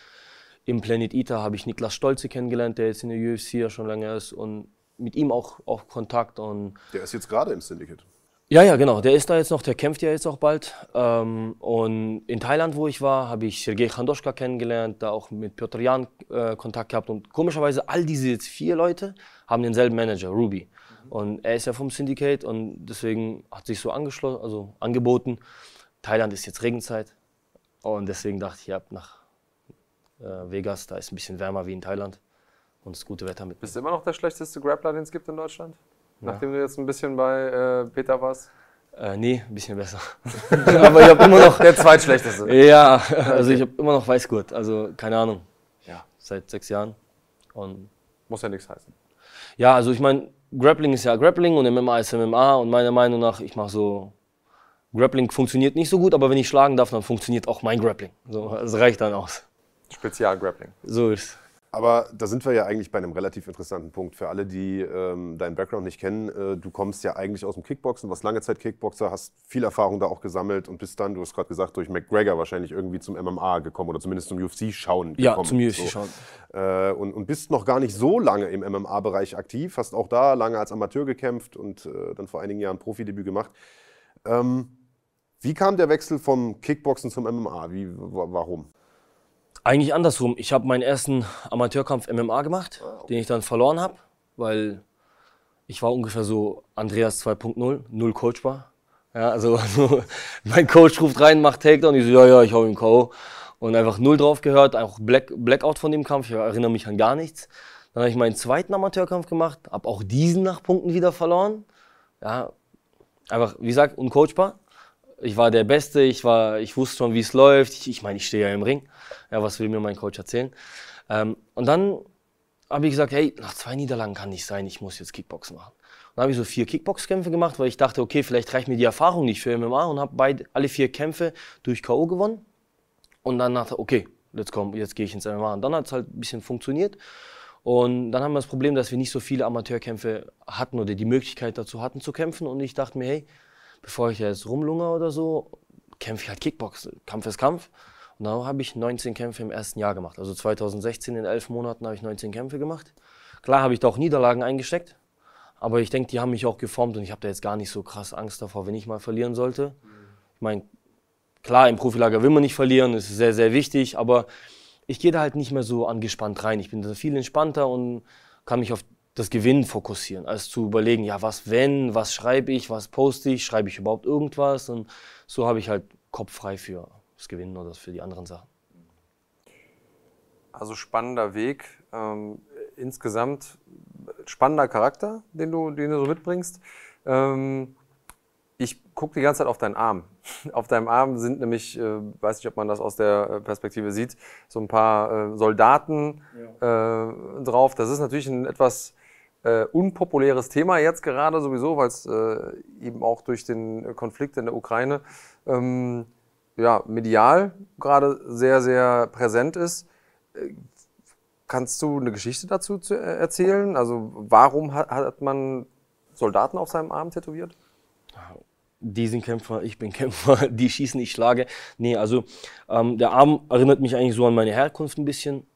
Im Planet Eater habe ich Niklas Stolze kennengelernt, der jetzt in der UFC ja schon länger ist und mit ihm auch, auch Kontakt. Und der ist jetzt gerade im Syndicate. Ja, ja, genau. Der ist da jetzt noch, der kämpft ja jetzt auch bald. Ähm, und in Thailand, wo ich war, habe ich Sergei Khandoschka kennengelernt, da auch mit Piotr Jan äh, Kontakt gehabt. Und komischerweise, all diese jetzt vier Leute haben denselben Manager, Ruby. Mhm. Und er ist ja vom Syndicate und deswegen hat sich so angeschlossen, also angeboten. Thailand ist jetzt Regenzeit. Und deswegen dachte ich, ja, nach äh, Vegas, da ist ein bisschen wärmer wie in Thailand. Und das gute Wetter mit. Bist du immer noch der schlechteste Grappler, den es gibt in Deutschland? Nachdem du jetzt ein bisschen bei äh, Peter warst? Äh, nee, ein bisschen besser. Aber ich habe immer noch. Der zweitschlechteste. Ja, also ich habe immer noch Weißgurt. Also keine Ahnung. Ja, seit sechs Jahren. Und Muss ja nichts heißen. Ja, also ich meine, Grappling ist ja Grappling und MMA ist MMA. Und meiner Meinung nach, ich mache so. Grappling funktioniert nicht so gut, aber wenn ich schlagen darf, dann funktioniert auch mein Grappling. So, das reicht dann aus. Spezial-Grappling. So ist aber da sind wir ja eigentlich bei einem relativ interessanten Punkt. Für alle, die ähm, deinen Background nicht kennen, äh, du kommst ja eigentlich aus dem Kickboxen, warst lange Zeit Kickboxer, hast viel Erfahrung da auch gesammelt und bist dann, du hast gerade gesagt, durch McGregor wahrscheinlich irgendwie zum MMA gekommen oder zumindest zum UFC-Schauen gekommen. Ja, zum UFC-Schauen. So. Äh, und, und bist noch gar nicht so lange im MMA-Bereich aktiv, hast auch da lange als Amateur gekämpft und äh, dann vor einigen Jahren Profidebüt gemacht. Ähm, wie kam der Wechsel vom Kickboxen zum MMA? Wie, warum? Eigentlich andersrum. Ich habe meinen ersten Amateurkampf MMA gemacht, den ich dann verloren habe, weil ich war ungefähr so Andreas 2.0, null coachbar. Ja, also, also, mein Coach ruft rein, macht Takedown, ich so, ja, ja, ich hau ihn K.O. Und einfach null drauf gehört, auch Black, Blackout von dem Kampf, ich erinnere mich an gar nichts. Dann habe ich meinen zweiten Amateurkampf gemacht, habe auch diesen nach Punkten wieder verloren. Ja, einfach, wie gesagt, uncoachbar ich war der Beste, ich, war, ich wusste schon, wie es läuft. Ich, ich meine, ich stehe ja im Ring. Ja, was will mir mein Coach erzählen? Ähm, und dann habe ich gesagt, hey, nach zwei Niederlagen kann nicht sein, ich muss jetzt Kickboxen machen. Dann habe ich so vier Kickboxkämpfe gemacht, weil ich dachte, okay, vielleicht reicht mir die Erfahrung nicht für MMA und habe alle vier Kämpfe durch K.O. gewonnen. Und dann dachte ich, okay, let's come, jetzt gehe ich ins MMA. Und dann hat es halt ein bisschen funktioniert. Und dann haben wir das Problem, dass wir nicht so viele Amateurkämpfe hatten oder die Möglichkeit dazu hatten zu kämpfen. Und ich dachte mir, hey, bevor ich jetzt rumlungere oder so, kämpfe ich halt Kickbox. Kampf ist Kampf. Und dann habe ich 19 Kämpfe im ersten Jahr gemacht. Also 2016 in elf Monaten habe ich 19 Kämpfe gemacht. Klar habe ich da auch Niederlagen eingesteckt, aber ich denke, die haben mich auch geformt und ich habe da jetzt gar nicht so krass Angst davor, wenn ich mal verlieren sollte. Ich meine, klar, im Profilager will man nicht verlieren, das ist sehr, sehr wichtig, aber ich gehe da halt nicht mehr so angespannt rein. Ich bin da viel entspannter und kann mich auf das Gewinnen fokussieren, als zu überlegen, ja, was wenn, was schreibe ich, was poste ich, schreibe ich überhaupt irgendwas und so habe ich halt Kopf frei für das Gewinnen oder für die anderen Sachen. Also spannender Weg, ähm, insgesamt spannender Charakter, den du, den du so mitbringst. Ähm, ich gucke die ganze Zeit auf deinen Arm. Auf deinem Arm sind nämlich, äh, weiß nicht, ob man das aus der äh, Perspektive sieht, so ein paar äh, Soldaten ja. äh, drauf. Das ist natürlich ein etwas äh, unpopuläres Thema jetzt gerade sowieso, weil es äh, eben auch durch den Konflikt in der Ukraine ähm, ja, medial gerade sehr, sehr präsent ist. Äh, kannst du eine Geschichte dazu zu, äh, erzählen? Also warum hat, hat man Soldaten auf seinem Arm tätowiert? die sind Kämpfer, ich bin Kämpfer, die schießen, ich schlage. Nee, also ähm, der Arm erinnert mich eigentlich so an meine Herkunft ein bisschen.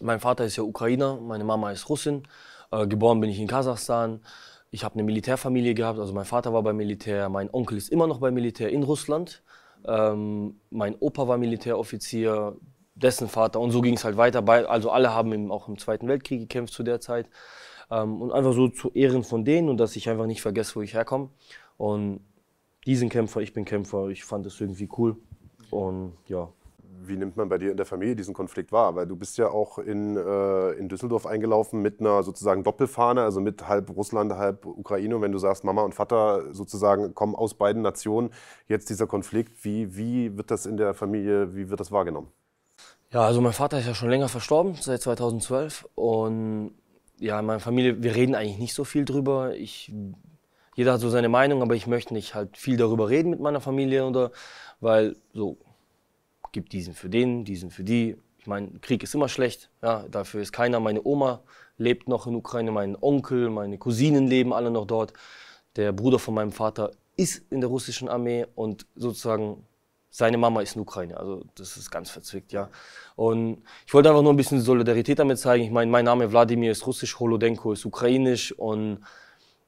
Mein Vater ist ja Ukrainer, meine Mama ist Russin. Äh, geboren bin ich in Kasachstan. Ich habe eine Militärfamilie gehabt, also mein Vater war beim Militär, mein Onkel ist immer noch beim Militär in Russland. Ähm, mein Opa war Militäroffizier, dessen Vater und so ging es halt weiter. Also alle haben im, auch im Zweiten Weltkrieg gekämpft zu der Zeit. Ähm, und einfach so zu Ehren von denen und dass ich einfach nicht vergesse, wo ich herkomme. Und die sind Kämpfer, ich bin Kämpfer. Ich fand das irgendwie cool. Und ja. Wie nimmt man bei dir in der Familie diesen Konflikt wahr? Weil du bist ja auch in, äh, in Düsseldorf eingelaufen mit einer sozusagen Doppelfahne, also mit halb Russland, halb Ukraine. Und wenn du sagst, Mama und Vater sozusagen kommen aus beiden Nationen, jetzt dieser Konflikt, wie, wie wird das in der Familie, wie wird das wahrgenommen? Ja, also mein Vater ist ja schon länger verstorben, seit 2012. Und ja, in meiner Familie, wir reden eigentlich nicht so viel drüber. Ich jeder hat so seine Meinung, aber ich möchte nicht halt viel darüber reden mit meiner Familie oder weil so gibt diesen für den, diesen für die. Ich meine, Krieg ist immer schlecht, ja, dafür ist keiner. Meine Oma lebt noch in Ukraine, mein Onkel, meine Cousinen leben alle noch dort. Der Bruder von meinem Vater ist in der russischen Armee und sozusagen seine Mama ist in Ukraine. Also das ist ganz verzwickt, ja. Und ich wollte einfach nur ein bisschen Solidarität damit zeigen. Ich meine, mein Name Wladimir ist russisch, Holodenko ist ukrainisch und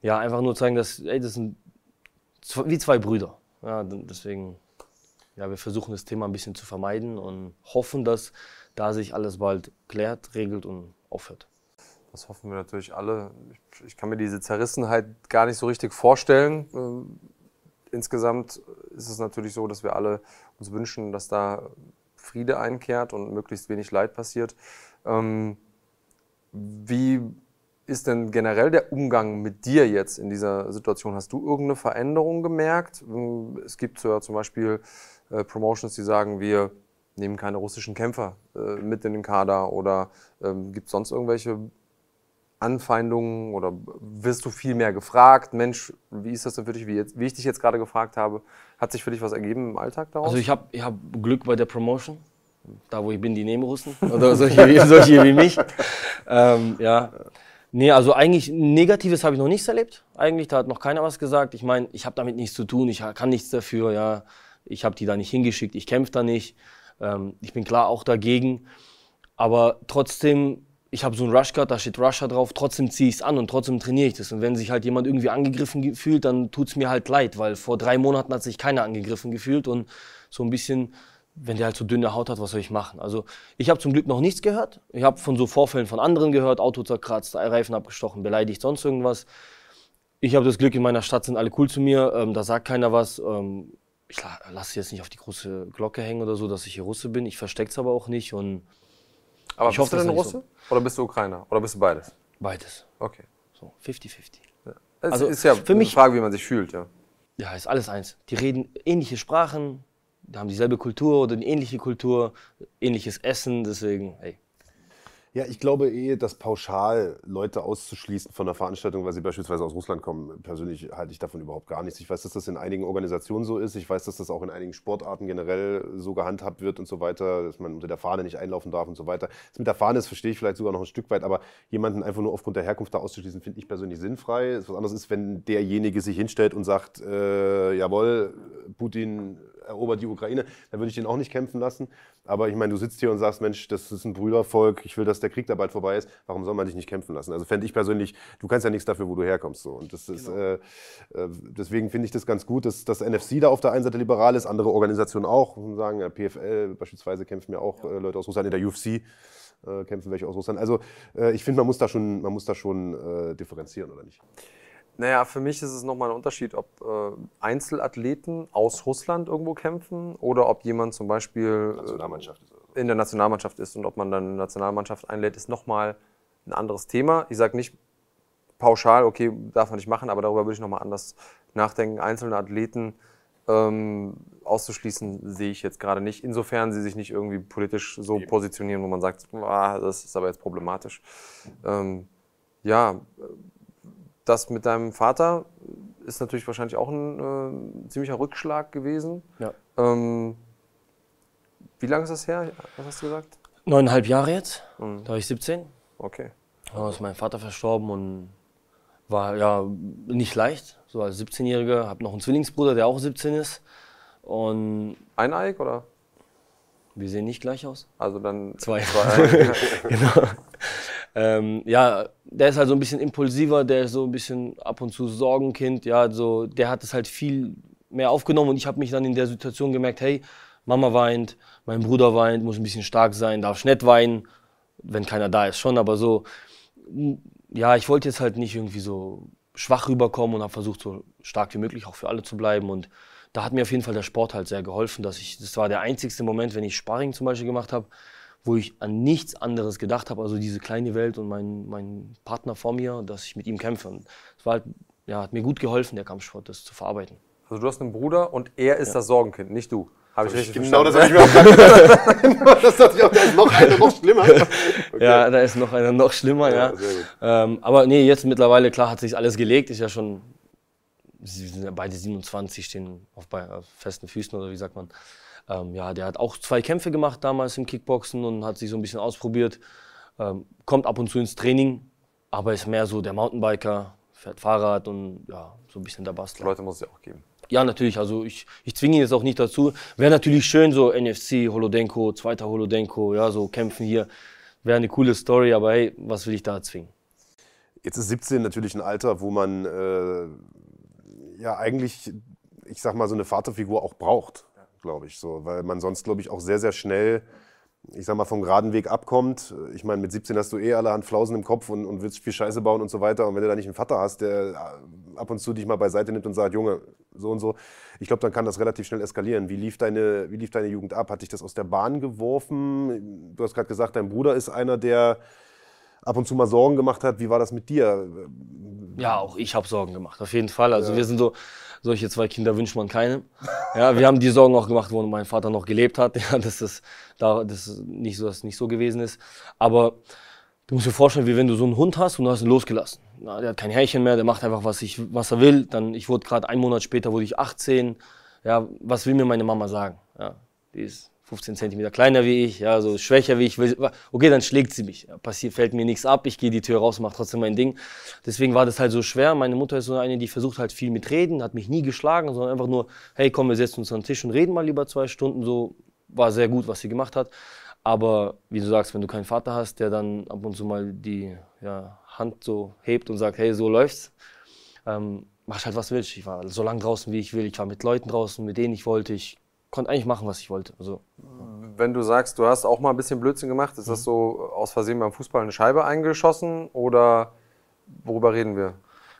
ja, einfach nur zeigen, dass, ey, das sind wie zwei Brüder. Ja, deswegen, ja, wir versuchen das Thema ein bisschen zu vermeiden und hoffen, dass da sich alles bald klärt, regelt und aufhört. Das hoffen wir natürlich alle. Ich, kann mir diese Zerrissenheit gar nicht so richtig vorstellen. Ähm, insgesamt ist es natürlich so, dass wir alle uns wünschen, dass da Friede einkehrt und möglichst wenig Leid passiert. Ähm, wie ist denn generell der Umgang mit dir jetzt in dieser Situation? Hast du irgendeine Veränderung gemerkt? Es gibt zum Beispiel äh, Promotions, die sagen, wir nehmen keine russischen Kämpfer äh, mit in den Kader oder ähm, gibt es sonst irgendwelche Anfeindungen oder wirst du viel mehr gefragt? Mensch, wie ist das denn für dich, wie, jetzt, wie ich dich jetzt gerade gefragt habe? Hat sich für dich was ergeben im Alltag daraus? Also ich habe ich hab Glück bei der Promotion. Da, wo ich bin, die nehmen Russen. Oder solche, solche wie mich. Ähm, ja. Nee, also eigentlich Negatives habe ich noch nichts erlebt. Eigentlich, da hat noch keiner was gesagt. Ich meine, ich habe damit nichts zu tun, ich kann nichts dafür, ja. Ich habe die da nicht hingeschickt, ich kämpfe da nicht. Ähm, ich bin klar auch dagegen. Aber trotzdem, ich habe so ein Rushguard, da steht Rusher drauf, trotzdem ziehe ich es an und trotzdem trainiere ich das. Und wenn sich halt jemand irgendwie angegriffen fühlt, dann tut es mir halt leid, weil vor drei Monaten hat sich keiner angegriffen gefühlt und so ein bisschen wenn der halt so dünne Haut hat, was soll ich machen? Also ich habe zum Glück noch nichts gehört. Ich habe von so Vorfällen von anderen gehört, Auto zerkratzt, Reifen abgestochen, beleidigt, sonst irgendwas. Ich habe das Glück, in meiner Stadt sind alle cool zu mir, ähm, da sagt keiner was. Ähm, ich lasse jetzt nicht auf die große Glocke hängen oder so, dass ich hier Russe bin. Ich verstecke es aber auch nicht. Und aber ich bist hoffe, du denn Russe? So. Oder bist du Ukrainer? Oder bist du beides? Beides. Okay. So, 50-50. Ja. Also ist ja für mich, eine Frage, wie man sich fühlt, ja. Ja, ist alles eins. Die reden ähnliche Sprachen, haben dieselbe Kultur oder eine ähnliche Kultur, ähnliches Essen, deswegen, hey. Ja, ich glaube eh, dass pauschal Leute auszuschließen von einer Veranstaltung, weil sie beispielsweise aus Russland kommen, persönlich halte ich davon überhaupt gar nichts. Ich weiß, dass das in einigen Organisationen so ist. Ich weiß, dass das auch in einigen Sportarten generell so gehandhabt wird und so weiter, dass man unter der Fahne nicht einlaufen darf und so weiter. Das mit der Fahne, das verstehe ich vielleicht sogar noch ein Stück weit, aber jemanden einfach nur aufgrund der Herkunft da auszuschließen, finde ich persönlich sinnfrei. Was anderes ist, wenn derjenige sich hinstellt und sagt, äh, jawohl, Putin erobert die Ukraine, dann würde ich den auch nicht kämpfen lassen. Aber ich meine, du sitzt hier und sagst, Mensch, das ist ein Brüdervolk, ich will, dass der Krieg da bald vorbei ist. Warum soll man dich nicht kämpfen lassen? Also fände ich persönlich, du kannst ja nichts dafür, wo du herkommst. So. Und das genau. ist, äh, äh, deswegen finde ich das ganz gut, dass das NFC da auf der einen Seite liberal ist, andere Organisationen auch. Sagen, PFL beispielsweise kämpfen ja auch äh, Leute aus Russland in der UFC äh, kämpfen welche aus Russland. Also äh, ich finde, man muss da schon, man muss da schon äh, differenzieren, oder nicht? Naja, für mich ist es nochmal ein Unterschied, ob äh, Einzelathleten aus Russland irgendwo kämpfen oder ob jemand zum Beispiel Nationalmannschaft in der Nationalmannschaft ist und ob man dann eine Nationalmannschaft einlädt, ist nochmal ein anderes Thema. Ich sage nicht pauschal, okay, darf man nicht machen, aber darüber würde ich nochmal anders nachdenken. Einzelne Athleten ähm, auszuschließen sehe ich jetzt gerade nicht, insofern sie sich nicht irgendwie politisch so positionieren, wo man sagt, ah, das ist aber jetzt problematisch. Ähm, ja, das mit deinem Vater ist natürlich wahrscheinlich auch ein äh, ziemlicher Rückschlag gewesen. Ja. Ähm, wie lange ist das her? Was hast du gesagt? Neuneinhalb Jahre jetzt. Mhm. Da war ich 17. Okay. Da ist mein Vater verstorben und war ja nicht leicht. So als 17-Jähriger. Habe noch einen Zwillingsbruder, der auch 17 ist. Und Eineig oder? Wir sehen nicht gleich aus. Also dann zwei. zwei genau. Ähm, ja, der ist halt so ein bisschen impulsiver, der ist so ein bisschen ab und zu Sorgenkind. Ja, so, der hat es halt viel mehr aufgenommen und ich habe mich dann in der Situation gemerkt, hey, Mama weint, mein Bruder weint, muss ein bisschen stark sein, darf nicht weinen, wenn keiner da ist schon, aber so, ja, ich wollte jetzt halt nicht irgendwie so schwach rüberkommen und habe versucht, so stark wie möglich auch für alle zu bleiben und da hat mir auf jeden Fall der Sport halt sehr geholfen, dass ich, das war der einzigste Moment, wenn ich Sparring zum Beispiel gemacht habe, wo ich an nichts anderes gedacht habe, also diese kleine Welt und mein, mein Partner vor mir, dass ich mit ihm kämpfe. Und es war halt, ja, hat mir gut geholfen, der Kampfsport, das zu verarbeiten. Also du hast einen Bruder und er ist ja. das Sorgenkind, nicht du. Habe ich richtig Genau, das habe ich mir auch gedacht. das dachte ich auch, da ist noch einer noch schlimmer. Okay. Ja, da ist noch einer noch schlimmer, ja. ja. Ähm, aber nee, jetzt mittlerweile, klar, hat sich alles gelegt, ist ja schon sie sind ja beide 27, stehen auf, auf festen Füßen oder wie sagt man. Ähm, ja, der hat auch zwei Kämpfe gemacht damals im Kickboxen und hat sich so ein bisschen ausprobiert. Ähm, kommt ab und zu ins Training, aber ist mehr so der Mountainbiker, fährt Fahrrad und ja, so ein bisschen der Bastler. Leute muss es ja auch geben. Ja, natürlich. Also ich, ich zwinge ihn jetzt auch nicht dazu. Wäre natürlich schön, so NFC, Holodenko, zweiter Holodenko, ja, so kämpfen hier. Wäre eine coole Story, aber hey, was will ich da zwingen? Jetzt ist 17 natürlich ein Alter, wo man äh, ja eigentlich, ich sag mal, so eine Vaterfigur auch braucht, glaube ich. So, weil man sonst, glaube ich, auch sehr, sehr schnell, ich sag mal, vom geraden Weg abkommt. Ich meine, mit 17 hast du eh allerhand Flausen im Kopf und, und willst viel Scheiße bauen und so weiter. Und wenn du da nicht einen Vater hast, der äh, ab und zu dich mal beiseite nimmt und sagt, Junge, so und so, ich glaube, dann kann das relativ schnell eskalieren. Wie lief, deine, wie lief deine Jugend ab? Hat dich das aus der Bahn geworfen? Du hast gerade gesagt, dein Bruder ist einer, der ab und zu mal Sorgen gemacht hat. Wie war das mit dir? Ja, auch ich habe Sorgen gemacht, auf jeden Fall. Also ja. wir sind so, solche zwei Kinder wünscht man keinem. Ja, wir haben die Sorgen auch gemacht, wo mein Vater noch gelebt hat, ja, dass das, da, das nicht so, das nicht so gewesen ist. Aber du musst dir vorstellen, wie wenn du so einen Hund hast und du hast ihn losgelassen. Na, der hat kein Härchen mehr, der macht einfach, was, ich, was er will. Dann, ich wurde gerade einen Monat später, wurde ich 18. Ja, was will mir meine Mama sagen? Ja, die ist 15 Zentimeter kleiner wie ich, ja, so schwächer wie ich. Okay, dann schlägt sie mich. Passiert, fällt mir nichts ab, ich gehe die Tür raus, mache trotzdem mein Ding. Deswegen war das halt so schwer. Meine Mutter ist so eine, die versucht halt viel mit Reden, hat mich nie geschlagen, sondern einfach nur, hey, komm, wir setzen uns an den Tisch und reden mal lieber zwei Stunden. So war sehr gut, was sie gemacht hat. Aber wie du sagst, wenn du keinen Vater hast, der dann ab und zu mal die ja, Hand so hebt und sagt, hey, so läuft's, ähm, mach halt was willst. Ich war so lange draußen, wie ich will. Ich war mit Leuten draußen, mit denen ich wollte. Ich konnte eigentlich machen, was ich wollte. Also, Wenn du sagst, du hast auch mal ein bisschen Blödsinn gemacht, ist mhm. das so aus Versehen beim Fußball eine Scheibe eingeschossen oder worüber reden wir?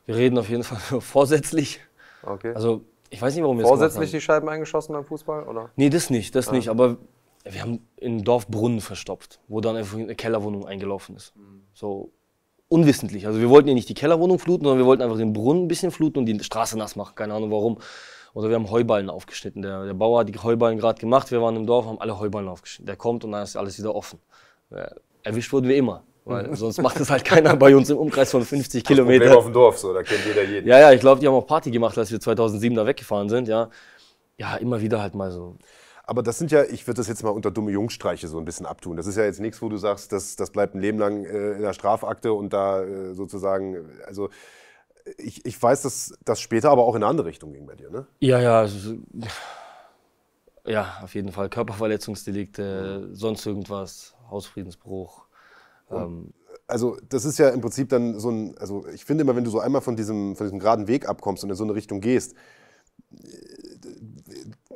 Wir reden auf jeden Fall vorsätzlich. Okay. Also ich weiß nicht, warum wir Vorsätzlich die Scheiben eingeschossen beim Fußball, oder? Nee, das nicht, das ah. nicht. Aber wir haben im Dorf Brunnen verstopft, wo dann einfach eine Kellerwohnung eingelaufen ist. Mhm. So unwissentlich. Also wir wollten ja nicht die Kellerwohnung fluten, sondern wir wollten einfach den Brunnen ein bisschen fluten und die Straße nass machen. Keine Ahnung warum. Oder wir haben Heuballen aufgeschnitten. Der, der Bauer hat die Heuballen gerade gemacht. Wir waren im Dorf, haben alle Heuballen aufgeschnitten. Der kommt und dann ist alles wieder offen. Erwischt wurden wir immer. Weil sonst macht es halt keiner bei uns im Umkreis von 50 Kilometern. Problem auf dem Dorf, so, da kennt jeder jeden. Ja, ja, ich glaube, die haben auch Party gemacht, als wir 2007 da weggefahren sind. Ja, ja immer wieder halt mal so. Aber das sind ja, ich würde das jetzt mal unter dumme Jungstreiche so ein bisschen abtun. Das ist ja jetzt nichts, wo du sagst, das, das bleibt ein Leben lang äh, in der Strafakte und da äh, sozusagen, also ich, ich weiß, dass das später aber auch in eine andere Richtung ging bei dir, ne? Ja, ja. Also, Ja, auf jeden Fall. Körperverletzungsdelikte, sonst irgendwas, Hausfriedensbruch. Ähm, also das ist ja im Prinzip dann so ein, also ich finde immer, wenn du so einmal von diesem, von diesem geraden Weg abkommst und in so eine Richtung gehst,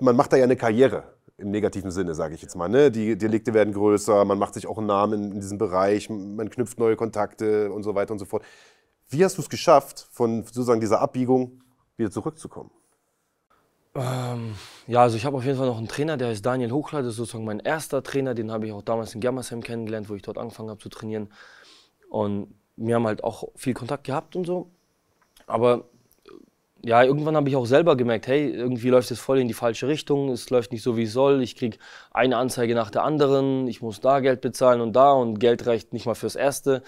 man macht da ja eine Karriere im negativen Sinne, sage ich jetzt mal. Ne? Die Delikte werden größer, man macht sich auch einen Namen in, in diesem Bereich, man knüpft neue Kontakte und so weiter und so fort. Wie hast du es geschafft, von sozusagen dieser Abbiegung wieder zurückzukommen? Ähm, ja, also ich habe auf jeden Fall noch einen Trainer, der heißt Daniel Hochler, das ist sozusagen mein erster Trainer, den habe ich auch damals in Germersheim kennengelernt, wo ich dort angefangen habe zu trainieren. Und wir haben halt auch viel Kontakt gehabt und so. Aber ja, irgendwann habe ich auch selber gemerkt, hey, irgendwie läuft es voll in die falsche Richtung, es läuft nicht so, wie es soll, ich kriege eine Anzeige nach der anderen, ich muss da Geld bezahlen und da und Geld reicht nicht mal fürs Erste.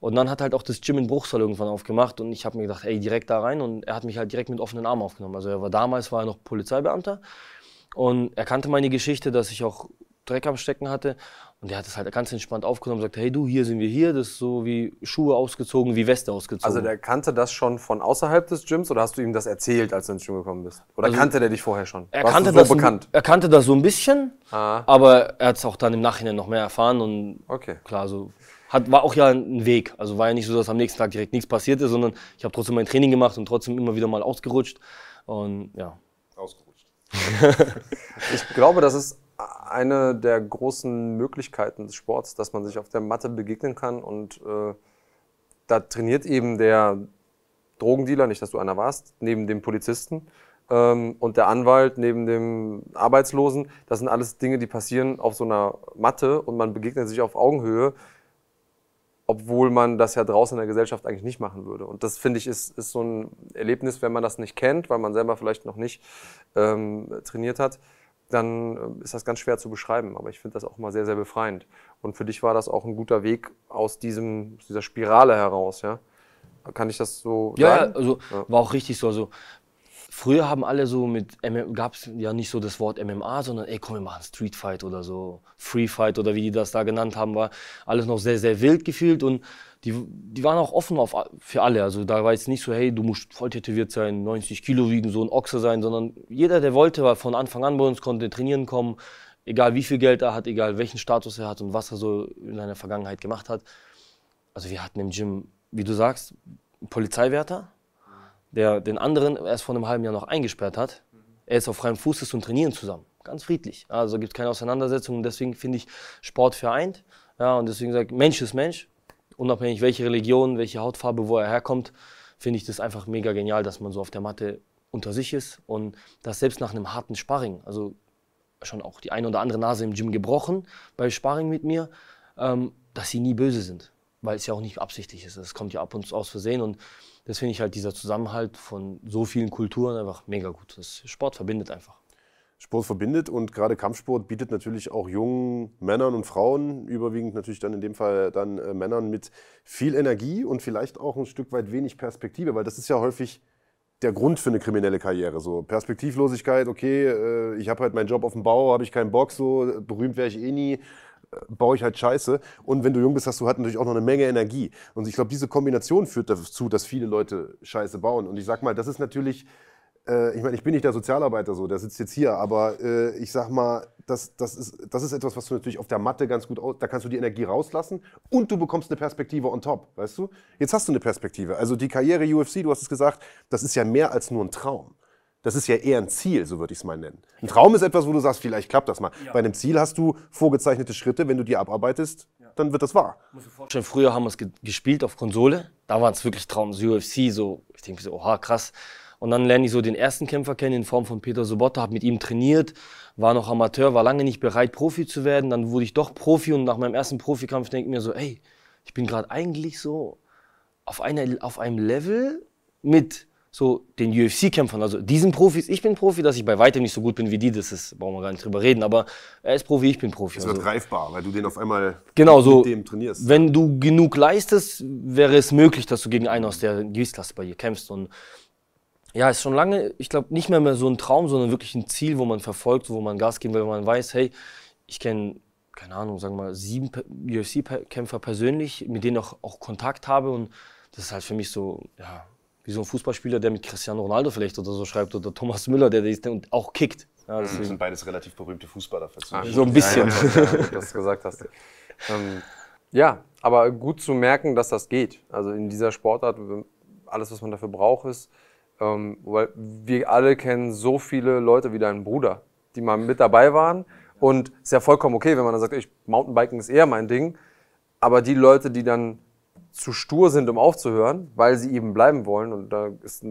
Und dann hat halt auch das Gym in Bruchsal irgendwann aufgemacht und ich habe mir gedacht, ey, direkt da rein und er hat mich halt direkt mit offenen Armen aufgenommen. Also er war damals, war er noch Polizeibeamter und er kannte meine Geschichte, dass ich auch Dreck am Stecken hatte und der hat es halt ganz entspannt aufgenommen und sagte, hey du, hier sind wir hier, das ist so wie Schuhe ausgezogen, wie Weste ausgezogen. Also der kannte das schon von außerhalb des Gyms oder hast du ihm das erzählt, als du ins Gym gekommen bist? Oder also kannte der dich vorher schon? Er kannte, so das bekannt? er kannte das so ein bisschen, ah. aber er hat es auch dann im Nachhinein noch mehr erfahren und okay. klar, so hat, war auch ja ein Weg. Also war ja nicht so, dass am nächsten Tag direkt nichts passierte, sondern ich habe trotzdem mein Training gemacht und trotzdem immer wieder mal ausgerutscht und ja. Ausgerutscht. ich glaube, das ist eine der großen Möglichkeiten des Sports, dass man sich auf der Matte begegnen kann und äh, da trainiert eben der Drogendealer, nicht dass du einer warst, neben dem Polizisten ähm, und der Anwalt neben dem Arbeitslosen. Das sind alles Dinge, die passieren auf so einer Matte und man begegnet sich auf Augenhöhe, obwohl man das ja draußen in der Gesellschaft eigentlich nicht machen würde. Und das finde ich ist, ist so ein Erlebnis, wenn man das nicht kennt, weil man selber vielleicht noch nicht ähm, trainiert hat dann äh, ist das ganz schwer zu beschreiben. Aber ich finde das auch immer sehr, sehr befreiend. Und für dich war das auch ein guter Weg aus, diesem, aus dieser Spirale heraus, ja? Kann ich das so ja, sagen? Ja, also ja. war auch richtig so. Also, früher haben alle so mit, gab es ja nicht so das Wort MMA, sondern ey, komm, wir machen Street Fight oder so, Free Fight oder wie die das da genannt haben, war alles noch sehr, sehr wild gefühlt und die, die waren auch offen auf, für alle. Also da war jetzt nicht so, hey, du musst voll tätowiert sein, 90 Kilo wiegen, so ein Ochse sein, sondern jeder, der wollte, war von Anfang an bei uns, konnte trainieren kommen, egal wie viel Geld er hat, egal welchen Status er hat und was er so in seiner Vergangenheit gemacht hat. Also wir hatten im Gym, wie du sagst, Polizeiwärter, der den anderen erst vor einem halben Jahr noch eingesperrt hat. Er ist auf freiem Fuß ist und trainieren zusammen. Ganz friedlich. Also gibt es keine Auseinandersetzung. Deswegen finde ich Sport vereint. Ja, und deswegen sage ich, Mensch ist Mensch unabhängig welche Religion, welche Hautfarbe, wo er herkommt, finde ich das einfach mega genial, dass man so auf der Matte unter sich ist und das selbst nach einem harten Sparring, also schon auch die eine oder andere Nase im Gym gebrochen bei Sparring mit mir, ähm, dass sie nie böse sind, weil es ja auch nicht absichtlich ist. Es kommt ja ab und zu aus Versehen und das finde ich halt dieser Zusammenhalt von so vielen Kulturen einfach mega gut. Das Sport verbindet einfach. Sport verbindet und gerade Kampfsport bietet natürlich auch jungen Männern und Frauen, überwiegend natürlich dann in dem Fall dann äh, Männern mit viel Energie und vielleicht auch ein Stück weit wenig Perspektive, weil das ist ja häufig der Grund für eine kriminelle Karriere. So Perspektivlosigkeit, okay, äh, ich habe halt meinen Job auf dem Bau, habe ich keinen Bock, so berühmt wäre ich eh nie, baue ich halt Scheiße. Und wenn du jung bist, hast du halt natürlich auch noch eine Menge Energie. Und ich glaube, diese Kombination führt dazu, dass viele Leute Scheiße bauen. Und ich sag mal, das ist natürlich äh, ich meine, ich bin nicht der Sozialarbeiter so, der sitzt jetzt hier, aber äh, ich sag mal, das, das, ist, das ist etwas, was du natürlich auf der Matte ganz gut, aus, da kannst du die Energie rauslassen und du bekommst eine Perspektive on top, weißt du? Jetzt hast du eine Perspektive. Also die Karriere UFC, du hast es gesagt, das ist ja mehr als nur ein Traum. Das ist ja eher ein Ziel, so würde ich es mal nennen. Ein Traum ist etwas, wo du sagst, vielleicht klappt das mal. Ja. Bei einem Ziel hast du vorgezeichnete Schritte, wenn du die abarbeitest, ja. dann wird das wahr. Vorstellen, früher haben wir es gespielt auf Konsole, da waren es wirklich Traums, UFC, so, ich denke so, oha, krass. Und dann lerne ich so den ersten Kämpfer kennen in Form von Peter Sobotta, habe mit ihm trainiert, war noch Amateur, war lange nicht bereit, Profi zu werden. Dann wurde ich doch Profi und nach meinem ersten Profikampf denke ich mir so, ey, ich bin gerade eigentlich so auf, einer, auf einem Level mit so den UFC-Kämpfern, also diesen Profis, ich bin Profi, dass ich bei weitem nicht so gut bin wie die, das ist, brauchen wir gar nicht drüber reden, aber er ist Profi, ich bin Profi. Es wird also, greifbar, weil du den auf einmal genau, so, mit dem trainierst. Wenn du genug leistest, wäre es möglich, dass du gegen einen aus der Gewichtsklasse bei dir kämpfst und ja, ist schon lange, ich glaube, nicht mehr, mehr so ein Traum, sondern wirklich ein Ziel, wo man verfolgt, wo man Gas geben will, wo man weiß, hey, ich kenne, keine Ahnung, sagen wir mal, sieben UFC-Kämpfer persönlich, mit denen auch, auch Kontakt habe und das ist halt für mich so, ja, wie so ein Fußballspieler, der mit Cristiano Ronaldo vielleicht oder so schreibt oder Thomas Müller, der, der auch kickt. Ja, das sind beides relativ berühmte Fußballer. Ah, so ein bisschen. Ja, ja, ja, das gesagt hast. Ähm, ja, aber gut zu merken, dass das geht. Also in dieser Sportart, alles, was man dafür braucht, ist, ähm, weil wir alle kennen so viele Leute wie deinen Bruder, die mal mit dabei waren. Und ist ja vollkommen okay, wenn man dann sagt, ich, Mountainbiken ist eher mein Ding. Aber die Leute, die dann zu stur sind, um aufzuhören, weil sie eben bleiben wollen, und da ist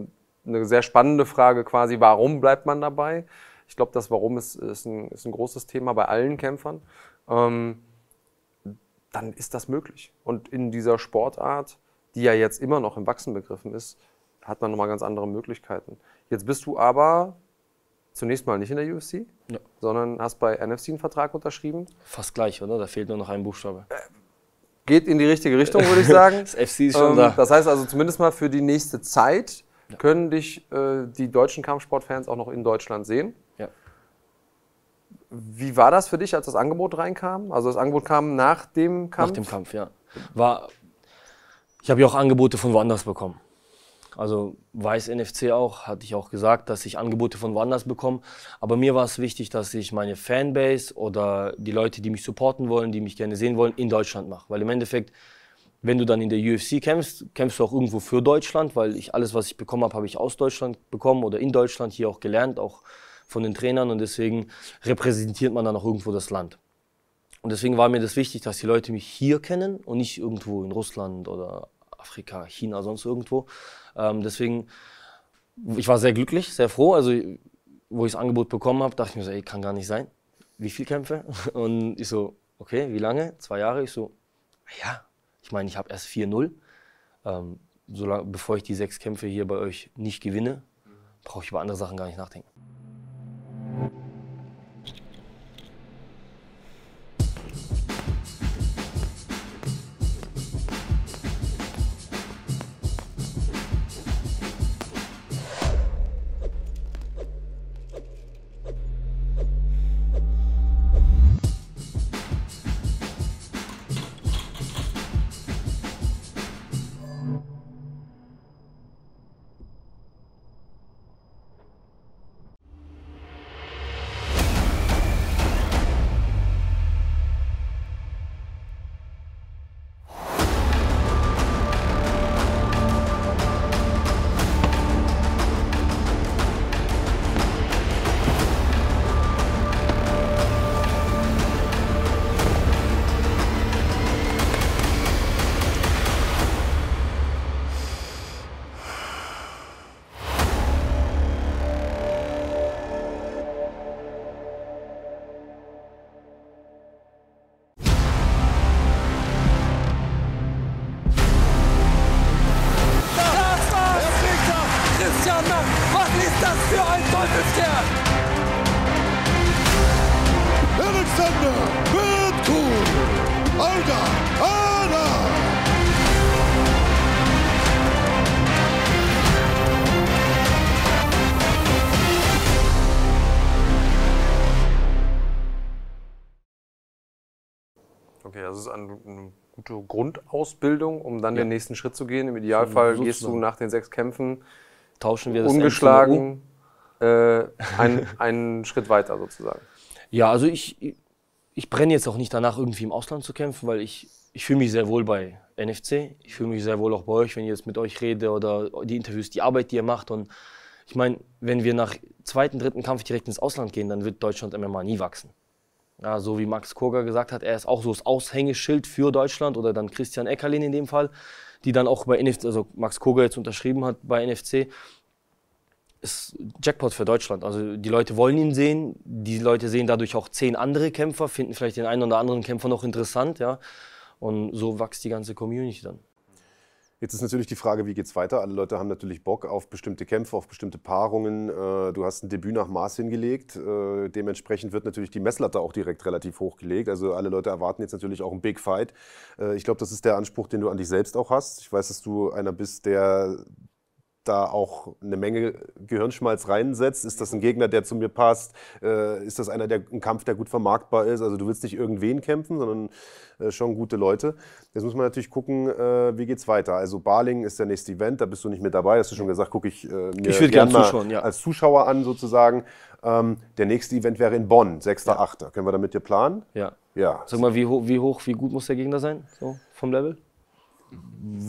eine sehr spannende Frage quasi, warum bleibt man dabei? Ich glaube, das Warum ist, ist, ein, ist ein großes Thema bei allen Kämpfern. Ähm, dann ist das möglich. Und in dieser Sportart, die ja jetzt immer noch im Wachsen begriffen ist, hat man nochmal ganz andere Möglichkeiten. Jetzt bist du aber zunächst mal nicht in der UFC, ja. sondern hast bei NFC einen Vertrag unterschrieben. Fast gleich, oder? Da fehlt nur noch ein Buchstabe. Geht in die richtige Richtung, würde ich sagen. das FC ist schon ähm, da. Das heißt also zumindest mal für die nächste Zeit ja. können dich äh, die deutschen Kampfsportfans auch noch in Deutschland sehen. Ja. Wie war das für dich, als das Angebot reinkam? Also das Angebot kam nach dem Kampf? Nach dem Kampf, ja. War, ich habe ja auch Angebote von woanders bekommen. Also weiß NFC auch, hatte ich auch gesagt, dass ich Angebote von woanders bekomme. Aber mir war es wichtig, dass ich meine Fanbase oder die Leute, die mich supporten wollen, die mich gerne sehen wollen, in Deutschland mache. Weil im Endeffekt, wenn du dann in der UFC kämpfst, kämpfst du auch irgendwo für Deutschland, weil ich alles, was ich bekommen habe, habe ich aus Deutschland bekommen oder in Deutschland hier auch gelernt, auch von den Trainern. Und deswegen repräsentiert man dann auch irgendwo das Land. Und deswegen war mir das wichtig, dass die Leute mich hier kennen und nicht irgendwo in Russland oder Afrika, China, sonst irgendwo. Ähm, deswegen, ich war sehr glücklich, sehr froh. Also, wo ich das Angebot bekommen habe, dachte ich mir so, ey, kann gar nicht sein. Wie viel Kämpfe? Und ich so, okay, wie lange? Zwei Jahre? Ich so, ja, ich meine, ich habe erst 4-0. Ähm, bevor ich die sechs Kämpfe hier bei euch nicht gewinne, brauche ich über andere Sachen gar nicht nachdenken. Gute Grundausbildung, um dann ja. den nächsten Schritt zu gehen. Im Idealfall so gehst du nach den sechs Kämpfen tauschen wir das ungeschlagen äh, einen, einen Schritt weiter sozusagen. Ja, also ich, ich brenne jetzt auch nicht danach, irgendwie im Ausland zu kämpfen, weil ich, ich fühle mich sehr wohl bei NFC. Ich fühle mich sehr wohl auch bei euch, wenn ich jetzt mit euch rede oder die Interviews, die Arbeit, die ihr macht. Und ich meine, wenn wir nach zweiten, dritten Kampf direkt ins Ausland gehen, dann wird Deutschland MMA nie wachsen. Ja, so wie Max Koga gesagt hat, er ist auch so das Aushängeschild für Deutschland oder dann Christian Eckerlin in dem Fall, die dann auch bei NFC, also Max Koga jetzt unterschrieben hat bei NFC, ist Jackpot für Deutschland. Also die Leute wollen ihn sehen, die Leute sehen dadurch auch zehn andere Kämpfer, finden vielleicht den einen oder anderen Kämpfer noch interessant, ja. Und so wächst die ganze Community dann. Jetzt ist natürlich die Frage, wie geht es weiter? Alle Leute haben natürlich Bock auf bestimmte Kämpfe, auf bestimmte Paarungen. Äh, du hast ein Debüt nach Maß hingelegt. Äh, dementsprechend wird natürlich die Messlatte auch direkt relativ hochgelegt. Also alle Leute erwarten jetzt natürlich auch einen Big Fight. Äh, ich glaube, das ist der Anspruch, den du an dich selbst auch hast. Ich weiß, dass du einer bist, der da auch eine Menge Gehirnschmalz reinsetzt? Ist das ein Gegner, der zu mir passt? Äh, ist das einer, der ein Kampf, der gut vermarktbar ist? Also du willst nicht irgendwen kämpfen, sondern äh, schon gute Leute. Jetzt muss man natürlich gucken, äh, wie es weiter. Also Barling ist der nächste Event, da bist du nicht mit dabei. Hast du schon gesagt, gucke ich äh, mir ich gern zuschauen, ja. als Zuschauer an sozusagen. Ähm, der nächste Event wäre in Bonn, 6.8. Ja. Können wir da mit dir planen? Ja. ja. Sag mal, wie, ho wie hoch, wie gut muss der Gegner sein, so vom Level?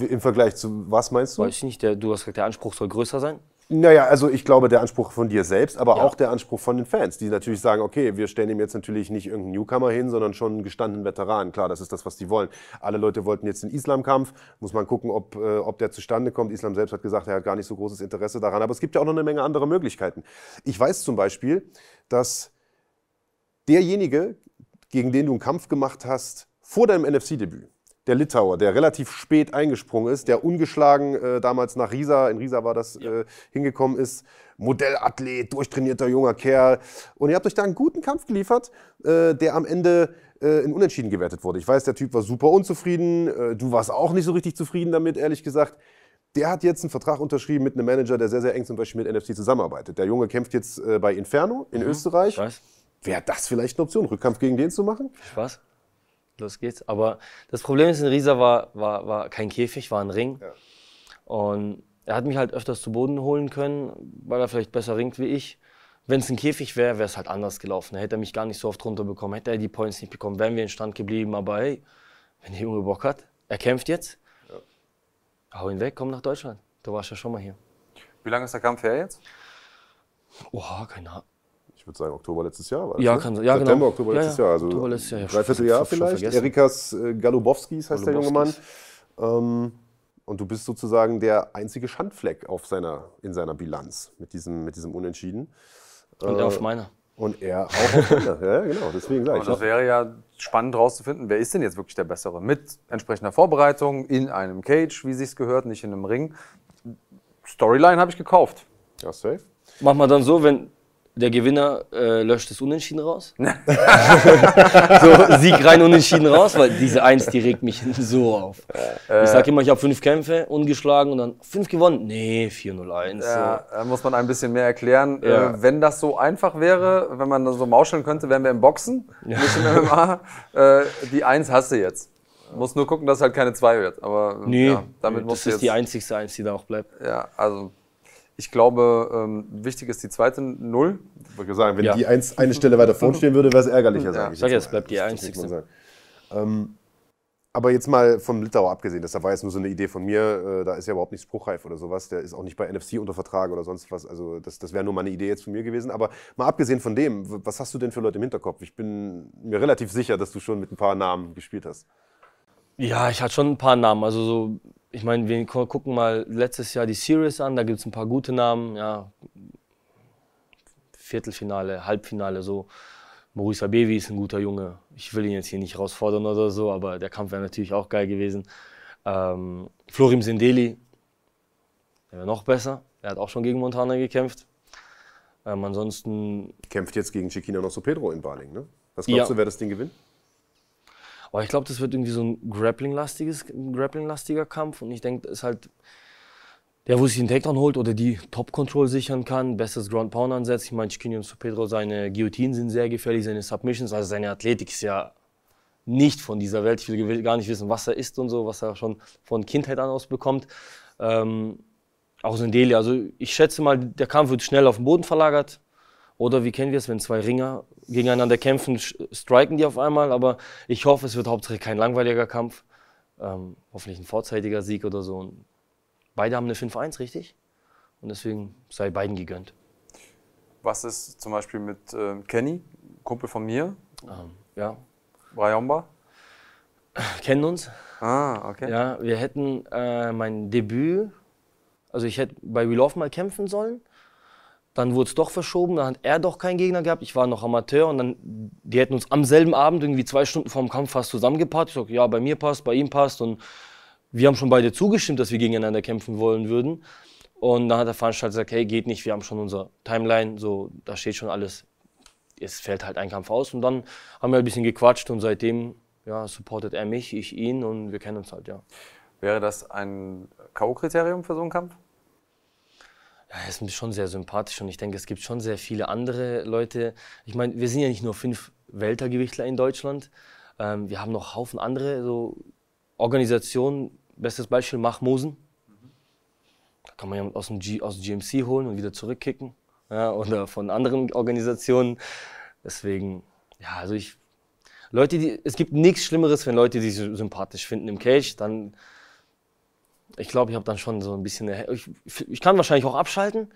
Im Vergleich zu was meinst du? Weiß ich nicht, der, du hast gesagt, der Anspruch soll größer sein. Naja, also ich glaube, der Anspruch von dir selbst, aber ja. auch der Anspruch von den Fans, die natürlich sagen, okay, wir stellen ihm jetzt natürlich nicht irgendeinen Newcomer hin, sondern schon einen gestandenen Veteran. Klar, das ist das, was die wollen. Alle Leute wollten jetzt den Islamkampf. Muss man gucken, ob, äh, ob der zustande kommt. Islam selbst hat gesagt, er hat gar nicht so großes Interesse daran. Aber es gibt ja auch noch eine Menge andere Möglichkeiten. Ich weiß zum Beispiel, dass derjenige, gegen den du einen Kampf gemacht hast, vor deinem NFC-Debüt, der Litauer, der relativ spät eingesprungen ist, der ungeschlagen äh, damals nach Riesa, in Riesa war das, ja. äh, hingekommen ist. Modellathlet, durchtrainierter junger Kerl. Und ihr habt euch da einen guten Kampf geliefert, äh, der am Ende äh, in Unentschieden gewertet wurde. Ich weiß, der Typ war super unzufrieden. Äh, du warst auch nicht so richtig zufrieden damit, ehrlich gesagt. Der hat jetzt einen Vertrag unterschrieben mit einem Manager, der sehr, sehr eng zum Beispiel mit NFC zusammenarbeitet. Der Junge kämpft jetzt äh, bei Inferno in mhm. Österreich. Wäre das vielleicht eine Option, Rückkampf gegen den zu machen? Was? Los geht's. Aber das Problem ist, in Riesa war, war, war kein Käfig, war ein Ring. Ja. Und er hat mich halt öfters zu Boden holen können, weil er vielleicht besser ringt wie ich. Wenn es ein Käfig wäre, wäre es halt anders gelaufen. Da hätte er mich gar nicht so oft runterbekommen, hätte er die Points nicht bekommen, wären wir in Stand geblieben. Aber hey, wenn der Junge Bock hat, er kämpft jetzt, ja. hau ihn weg, komm nach Deutschland. Du warst ja schon mal hier. Wie lange ist der Kampf her jetzt? Oha, keine Ahnung würde sagen Oktober letztes Jahr. War ja, das, kann sein. Ja, September, genau. Oktober letztes ja, Jahr. Also Oktober letztes Jahr. Ja, Dreivierteljahr vielleicht. Erikas äh, Galubowskis heißt der junge Mann. Ähm, und du bist sozusagen der einzige Schandfleck auf seiner, in seiner Bilanz mit diesem, mit diesem Unentschieden. Und äh, er auf meiner. Und er auch auf meiner. ja, genau, deswegen gleich. Und das wäre ja spannend herauszufinden, wer ist denn jetzt wirklich der Bessere? Mit entsprechender Vorbereitung in einem Cage, wie sich gehört, nicht in einem Ring. Storyline habe ich gekauft. Ja, safe. Mach mal dann so, wenn der Gewinner äh, löscht das Unentschieden raus. so, Sieg rein, Unentschieden raus, weil diese Eins, die regt mich so auf. Äh, ich sage immer, ich habe fünf Kämpfe, ungeschlagen und dann fünf gewonnen. Nee, 4-0-1. Ja, so. Da muss man ein bisschen mehr erklären. Ja. Äh, wenn das so einfach wäre, wenn man so mauscheln könnte, wären wir im Boxen, ja. nicht im MMA. Äh, die Eins hast du jetzt. Muss nur gucken, dass halt keine zwei wird. Aber nee, ja, damit nee, das ist die einzigste Eins, die da auch bleibt. Ja, also ich glaube, ähm, wichtig ist die zweite Null. Ich wollte sagen, wenn ja. die eins, eine Stelle weiter vorn stehen würde, wäre es ärgerlicher, sage ich. Sag jetzt, bleibt die einzigste. Ähm, aber jetzt mal vom Litauer abgesehen, das war jetzt nur so eine Idee von mir, äh, da ist ja überhaupt nicht spruchreif oder sowas, der ist auch nicht bei NFC unter Vertrag oder sonst was, also das, das wäre nur mal eine Idee jetzt von mir gewesen. Aber mal abgesehen von dem, was hast du denn für Leute im Hinterkopf? Ich bin mir relativ sicher, dass du schon mit ein paar Namen gespielt hast. Ja, ich hatte schon ein paar Namen, also so ich meine, wir gucken mal letztes Jahr die Series an, da gibt es ein paar gute Namen, ja. Viertelfinale, Halbfinale, so. Maurice Abevi ist ein guter Junge. Ich will ihn jetzt hier nicht herausfordern oder so, aber der Kampf wäre natürlich auch geil gewesen. Ähm, Florim Sindeli, der wäre noch besser. Er hat auch schon gegen Montana gekämpft. Ähm, ansonsten. Kämpft jetzt gegen Chiquina Nosso Pedro in Baling, ne? Was glaubst ja. du, wer das Ding gewinnt? Aber ich glaube, das wird irgendwie so ein Grappling-lastiges, Grappling-lastiger Kampf. Und ich denke, das ist halt der, wo sich den Takedown holt oder die Top-Control sichern kann, bestes Ground Pound ansetzt. Ich meine, Chiquinho und Pedro, seine Guillotinen sind sehr gefährlich, seine Submissions, also seine Athletik ist ja nicht von dieser Welt. Ich will gar nicht wissen, was er ist und so, was er schon von Kindheit an aus bekommt. Ähm, auch so in Delhi. Also ich schätze mal, der Kampf wird schnell auf den Boden verlagert. Oder wie kennen wir es, wenn zwei Ringer gegeneinander kämpfen, striken die auf einmal. Aber ich hoffe, es wird hauptsächlich kein langweiliger Kampf. Ähm, hoffentlich ein vorzeitiger Sieg oder so. Und beide haben eine 5-1, richtig? Und deswegen sei beiden gegönnt. Was ist zum Beispiel mit äh, Kenny, Kumpel von mir? Ähm, ja. Brayomba? Kennen uns. Ah, okay. Ja, wir hätten äh, mein Debüt, also ich hätte bei We Love mal kämpfen sollen. Dann wurde es doch verschoben, dann hat er doch keinen Gegner gehabt. Ich war noch Amateur und dann, die hätten uns am selben Abend, irgendwie zwei Stunden vor dem Kampf, fast zusammengepackt. Ich sag, ja, bei mir passt, bei ihm passt. Und wir haben schon beide zugestimmt, dass wir gegeneinander kämpfen wollen würden. Und dann hat der Veranstalter gesagt, hey, geht nicht, wir haben schon unser Timeline, so, da steht schon alles. Es fällt halt ein Kampf aus. Und dann haben wir ein bisschen gequatscht und seitdem ja, supportet er mich, ich ihn und wir kennen uns halt, ja. Wäre das ein K.O.-Kriterium für so einen Kampf? Ja, er ist schon sehr sympathisch und ich denke, es gibt schon sehr viele andere Leute. Ich meine, wir sind ja nicht nur fünf Weltergewichtler in Deutschland. Ähm, wir haben noch Haufen andere so Organisationen. Bestes Beispiel Machmosen. Da kann man ja aus dem, G, aus GMC holen und wieder zurückkicken. Ja, oder von anderen Organisationen. Deswegen, ja, also ich. Leute, die, es gibt nichts Schlimmeres, wenn Leute sich sympathisch finden im Cage, dann ich glaube, ich habe dann schon so ein bisschen. Ich, ich, kann wahrscheinlich auch abschalten,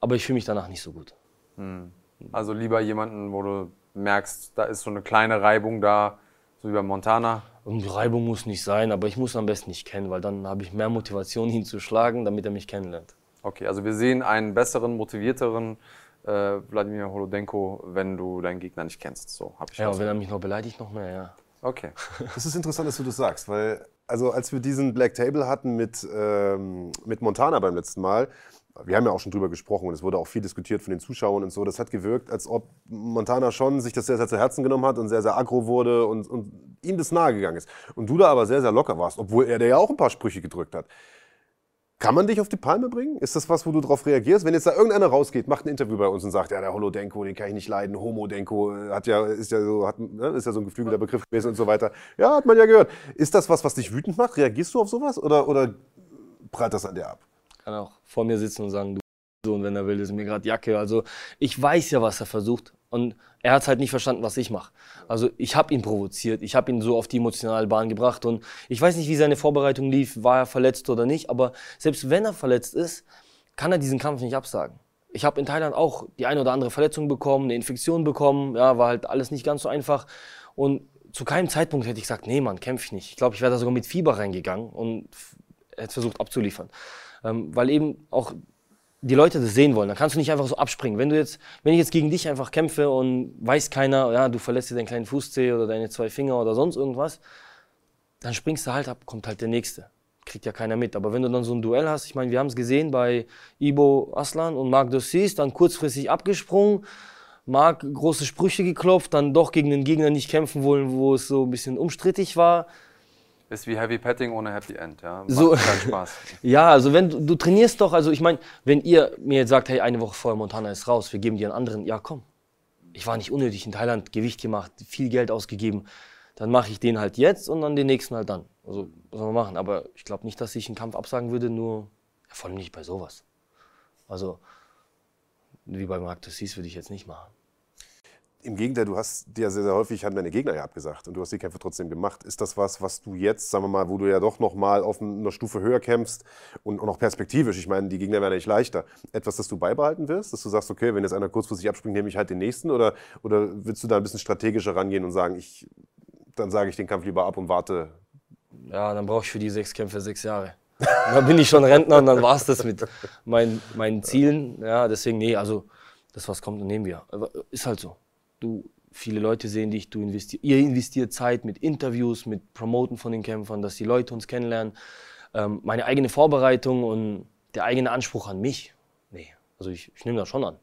aber ich fühle mich danach nicht so gut. Hm. Also lieber jemanden, wo du merkst, da ist so eine kleine Reibung da, so wie bei Montana. Und Reibung muss nicht sein, aber ich muss am besten nicht kennen, weil dann habe ich mehr Motivation, ihn zu schlagen, damit er mich kennenlernt. Okay, also wir sehen einen besseren, motivierteren äh, Wladimir Holodenko, wenn du deinen Gegner nicht kennst. So habe ich Ja, und wenn er mich noch beleidigt, noch mehr, ja. Okay. Das ist interessant, dass du das sagst, weil also als wir diesen Black Table hatten mit, ähm, mit Montana beim letzten Mal, wir haben ja auch schon drüber gesprochen und es wurde auch viel diskutiert von den Zuschauern und so. Das hat gewirkt, als ob Montana schon sich das sehr, sehr zu Herzen genommen hat und sehr, sehr aggro wurde und, und ihm das nahe gegangen ist. Und du da aber sehr, sehr locker warst, obwohl er dir ja auch ein paar Sprüche gedrückt hat. Kann man dich auf die Palme bringen? Ist das was, wo du darauf reagierst? Wenn jetzt da irgendeiner rausgeht, macht ein Interview bei uns und sagt, ja, der Holodenko, den kann ich nicht leiden, Homodenko, äh, hat ja, ist ja so, hat, ne, ist ja so ein geflügelter Begriff gewesen und so weiter. Ja, hat man ja gehört. Ist das was, was dich wütend macht? Reagierst du auf sowas oder, oder prallt das an dir ab? Kann auch vor mir sitzen und sagen, du, und wenn er will, ist mir gerade Jacke. Also ich weiß ja, was er versucht. Und er hat halt nicht verstanden, was ich mache. Also ich habe ihn provoziert, ich habe ihn so auf die emotionale Bahn gebracht und ich weiß nicht, wie seine Vorbereitung lief, war er verletzt oder nicht, aber selbst wenn er verletzt ist, kann er diesen Kampf nicht absagen. Ich habe in Thailand auch die eine oder andere Verletzung bekommen, eine Infektion bekommen, ja, war halt alles nicht ganz so einfach und zu keinem Zeitpunkt hätte ich gesagt, nee Mann, kämpfe ich nicht. Ich glaube, ich wäre da sogar mit Fieber reingegangen und hätte versucht abzuliefern. Ähm, weil eben auch die Leute das sehen wollen. Dann kannst du nicht einfach so abspringen. Wenn du jetzt, wenn ich jetzt gegen dich einfach kämpfe und weiß keiner, ja, du verlässt dir deinen kleinen Fußzeh oder deine zwei Finger oder sonst irgendwas, dann springst du halt ab, kommt halt der nächste. Kriegt ja keiner mit. Aber wenn du dann so ein Duell hast, ich meine, wir haben es gesehen bei Ibo Aslan und Marc Dossis, dann kurzfristig abgesprungen, Marc große Sprüche geklopft, dann doch gegen den Gegner nicht kämpfen wollen, wo es so ein bisschen umstrittig war. Ist wie Heavy Petting ohne Happy End, ja. Macht so, keinen Spaß. ja, also wenn du, du trainierst doch, also ich meine, wenn ihr mir jetzt sagt, hey, eine Woche vorher Montana ist raus, wir geben dir einen anderen, ja komm. Ich war nicht unnötig in Thailand, Gewicht gemacht, viel Geld ausgegeben. Dann mache ich den halt jetzt und dann den nächsten halt dann. Also, was soll man machen? Aber ich glaube nicht, dass ich einen Kampf absagen würde, nur, ja, vor allem nicht bei sowas. Also, wie bei Marc Tussis würde ich jetzt nicht machen. Im Gegenteil, du hast dir sehr, sehr häufig haben deine Gegner ja abgesagt und du hast die Kämpfe trotzdem gemacht. Ist das was, was du jetzt, sagen wir mal, wo du ja doch noch mal auf einer Stufe höher kämpfst und, und auch perspektivisch, ich meine, die Gegner werden ja nicht leichter, etwas, das du beibehalten wirst, dass du sagst, okay, wenn jetzt einer kurzfristig abspringt, nehme ich halt den nächsten oder, oder willst du da ein bisschen strategischer rangehen und sagen, ich, dann sage ich den Kampf lieber ab und warte? Ja, dann brauche ich für die sechs Kämpfe sechs Jahre. dann bin ich schon Rentner und dann war es das mit mein, meinen Zielen. Ja, deswegen, nee, also das, was kommt, nehmen wir. Ist halt so du, viele Leute sehen dich, du investier, ihr investiert Zeit mit Interviews, mit Promoten von den Kämpfern, dass die Leute uns kennenlernen. Ähm, meine eigene Vorbereitung und der eigene Anspruch an mich, nee, also ich, ich nehme das schon an.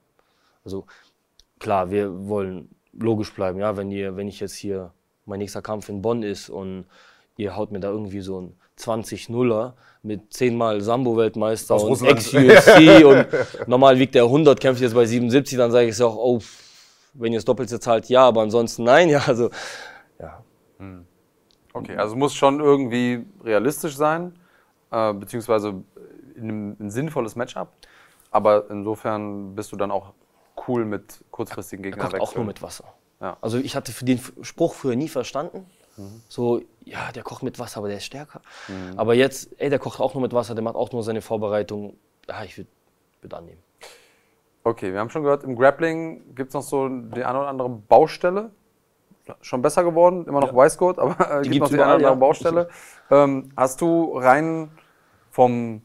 Also klar, wir wollen logisch bleiben, ja, wenn ihr, wenn ich jetzt hier mein nächster Kampf in Bonn ist und ihr haut mir da irgendwie so ein 20-0er mit zehnmal Sambo-Weltmeister und Ex-UFC und normal wiegt er 100, kämpft jetzt bei 77, dann sage ich so auch, oh, wenn ihr das Doppelte zahlt, ja, aber ansonsten nein. Ja, also, ja. Hm. Okay, also muss schon irgendwie realistisch sein, äh, beziehungsweise ein, ein sinnvolles Matchup. Aber insofern bist du dann auch cool mit kurzfristigen Gegnern. Er kocht auch nur mit Wasser. Ja. Also ich hatte den Spruch früher nie verstanden. Mhm. So, ja, der kocht mit Wasser, aber der ist stärker. Mhm. Aber jetzt, ey, der kocht auch nur mit Wasser, der macht auch nur seine Vorbereitung. Ja, ich würde würd annehmen. Okay, wir haben schon gehört, im Grappling gibt es noch so die eine oder andere Baustelle. Schon besser geworden, immer noch ja. Weißgurt, aber äh, gibt noch die eine oder andere ja. Baustelle. Ähm, hast du rein vom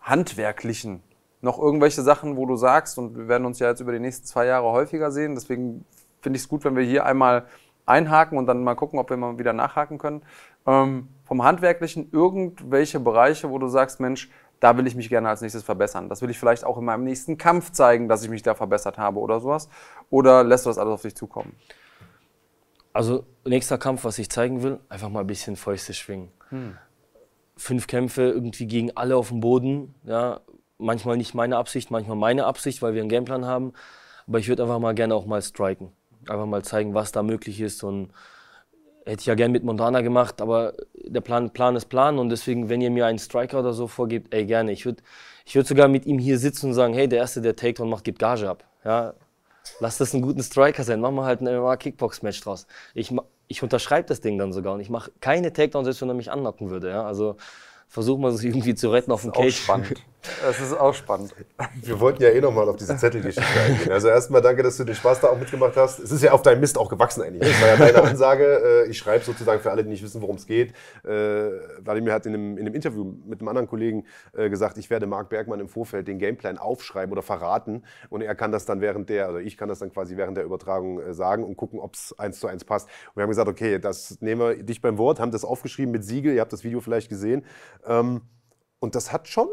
Handwerklichen noch irgendwelche Sachen, wo du sagst, und wir werden uns ja jetzt über die nächsten zwei Jahre häufiger sehen, deswegen finde ich es gut, wenn wir hier einmal einhaken und dann mal gucken, ob wir mal wieder nachhaken können. Ähm, vom Handwerklichen irgendwelche Bereiche, wo du sagst, Mensch, da will ich mich gerne als nächstes verbessern. Das will ich vielleicht auch in meinem nächsten Kampf zeigen, dass ich mich da verbessert habe oder sowas. Oder lässt du das alles auf dich zukommen? Also, nächster Kampf, was ich zeigen will, einfach mal ein bisschen Fäuste schwingen. Hm. Fünf Kämpfe irgendwie gegen alle auf dem Boden, ja, manchmal nicht meine Absicht, manchmal meine Absicht, weil wir einen Gameplan haben. Aber ich würde einfach mal gerne auch mal striken. Einfach mal zeigen, was da möglich ist. Und hätte ich ja gerne mit Montana gemacht, aber der Plan, Plan ist Plan. Und deswegen, wenn ihr mir einen Striker oder so vorgebt, ey, gerne. Ich würde ich würd sogar mit ihm hier sitzen und sagen, hey, der Erste, der Takedown macht, gibt Gage ab. Ja, lass das einen guten Striker sein. Mach mal halt ein MMA-Kickbox-Match draus. Ich, ich unterschreibe das Ding dann sogar und ich mache keine Takedown, selbst wenn er mich anlocken würde. Ja? Also versuchen wir es irgendwie zu retten auf dem Cage. Spannend. Es ist auch spannend. Wir wollten ja eh nochmal auf diese Zettelgeschichte eingehen. Also erstmal danke, dass du den Spaß da auch mitgemacht hast. Es ist ja auf deinem Mist auch gewachsen eigentlich. Das war ja deine Ansage. Äh, ich schreibe sozusagen für alle, die nicht wissen, worum es geht. Äh, Vladimir hat in einem, in einem Interview mit einem anderen Kollegen äh, gesagt, ich werde Marc Bergmann im Vorfeld den Gameplan aufschreiben oder verraten. Und er kann das dann während der, oder ich kann das dann quasi während der Übertragung sagen und gucken, ob es eins zu eins passt. Und wir haben gesagt, okay, das nehmen wir dich beim Wort, haben das aufgeschrieben mit Siegel. Ihr habt das Video vielleicht gesehen. Ähm, und das hat schon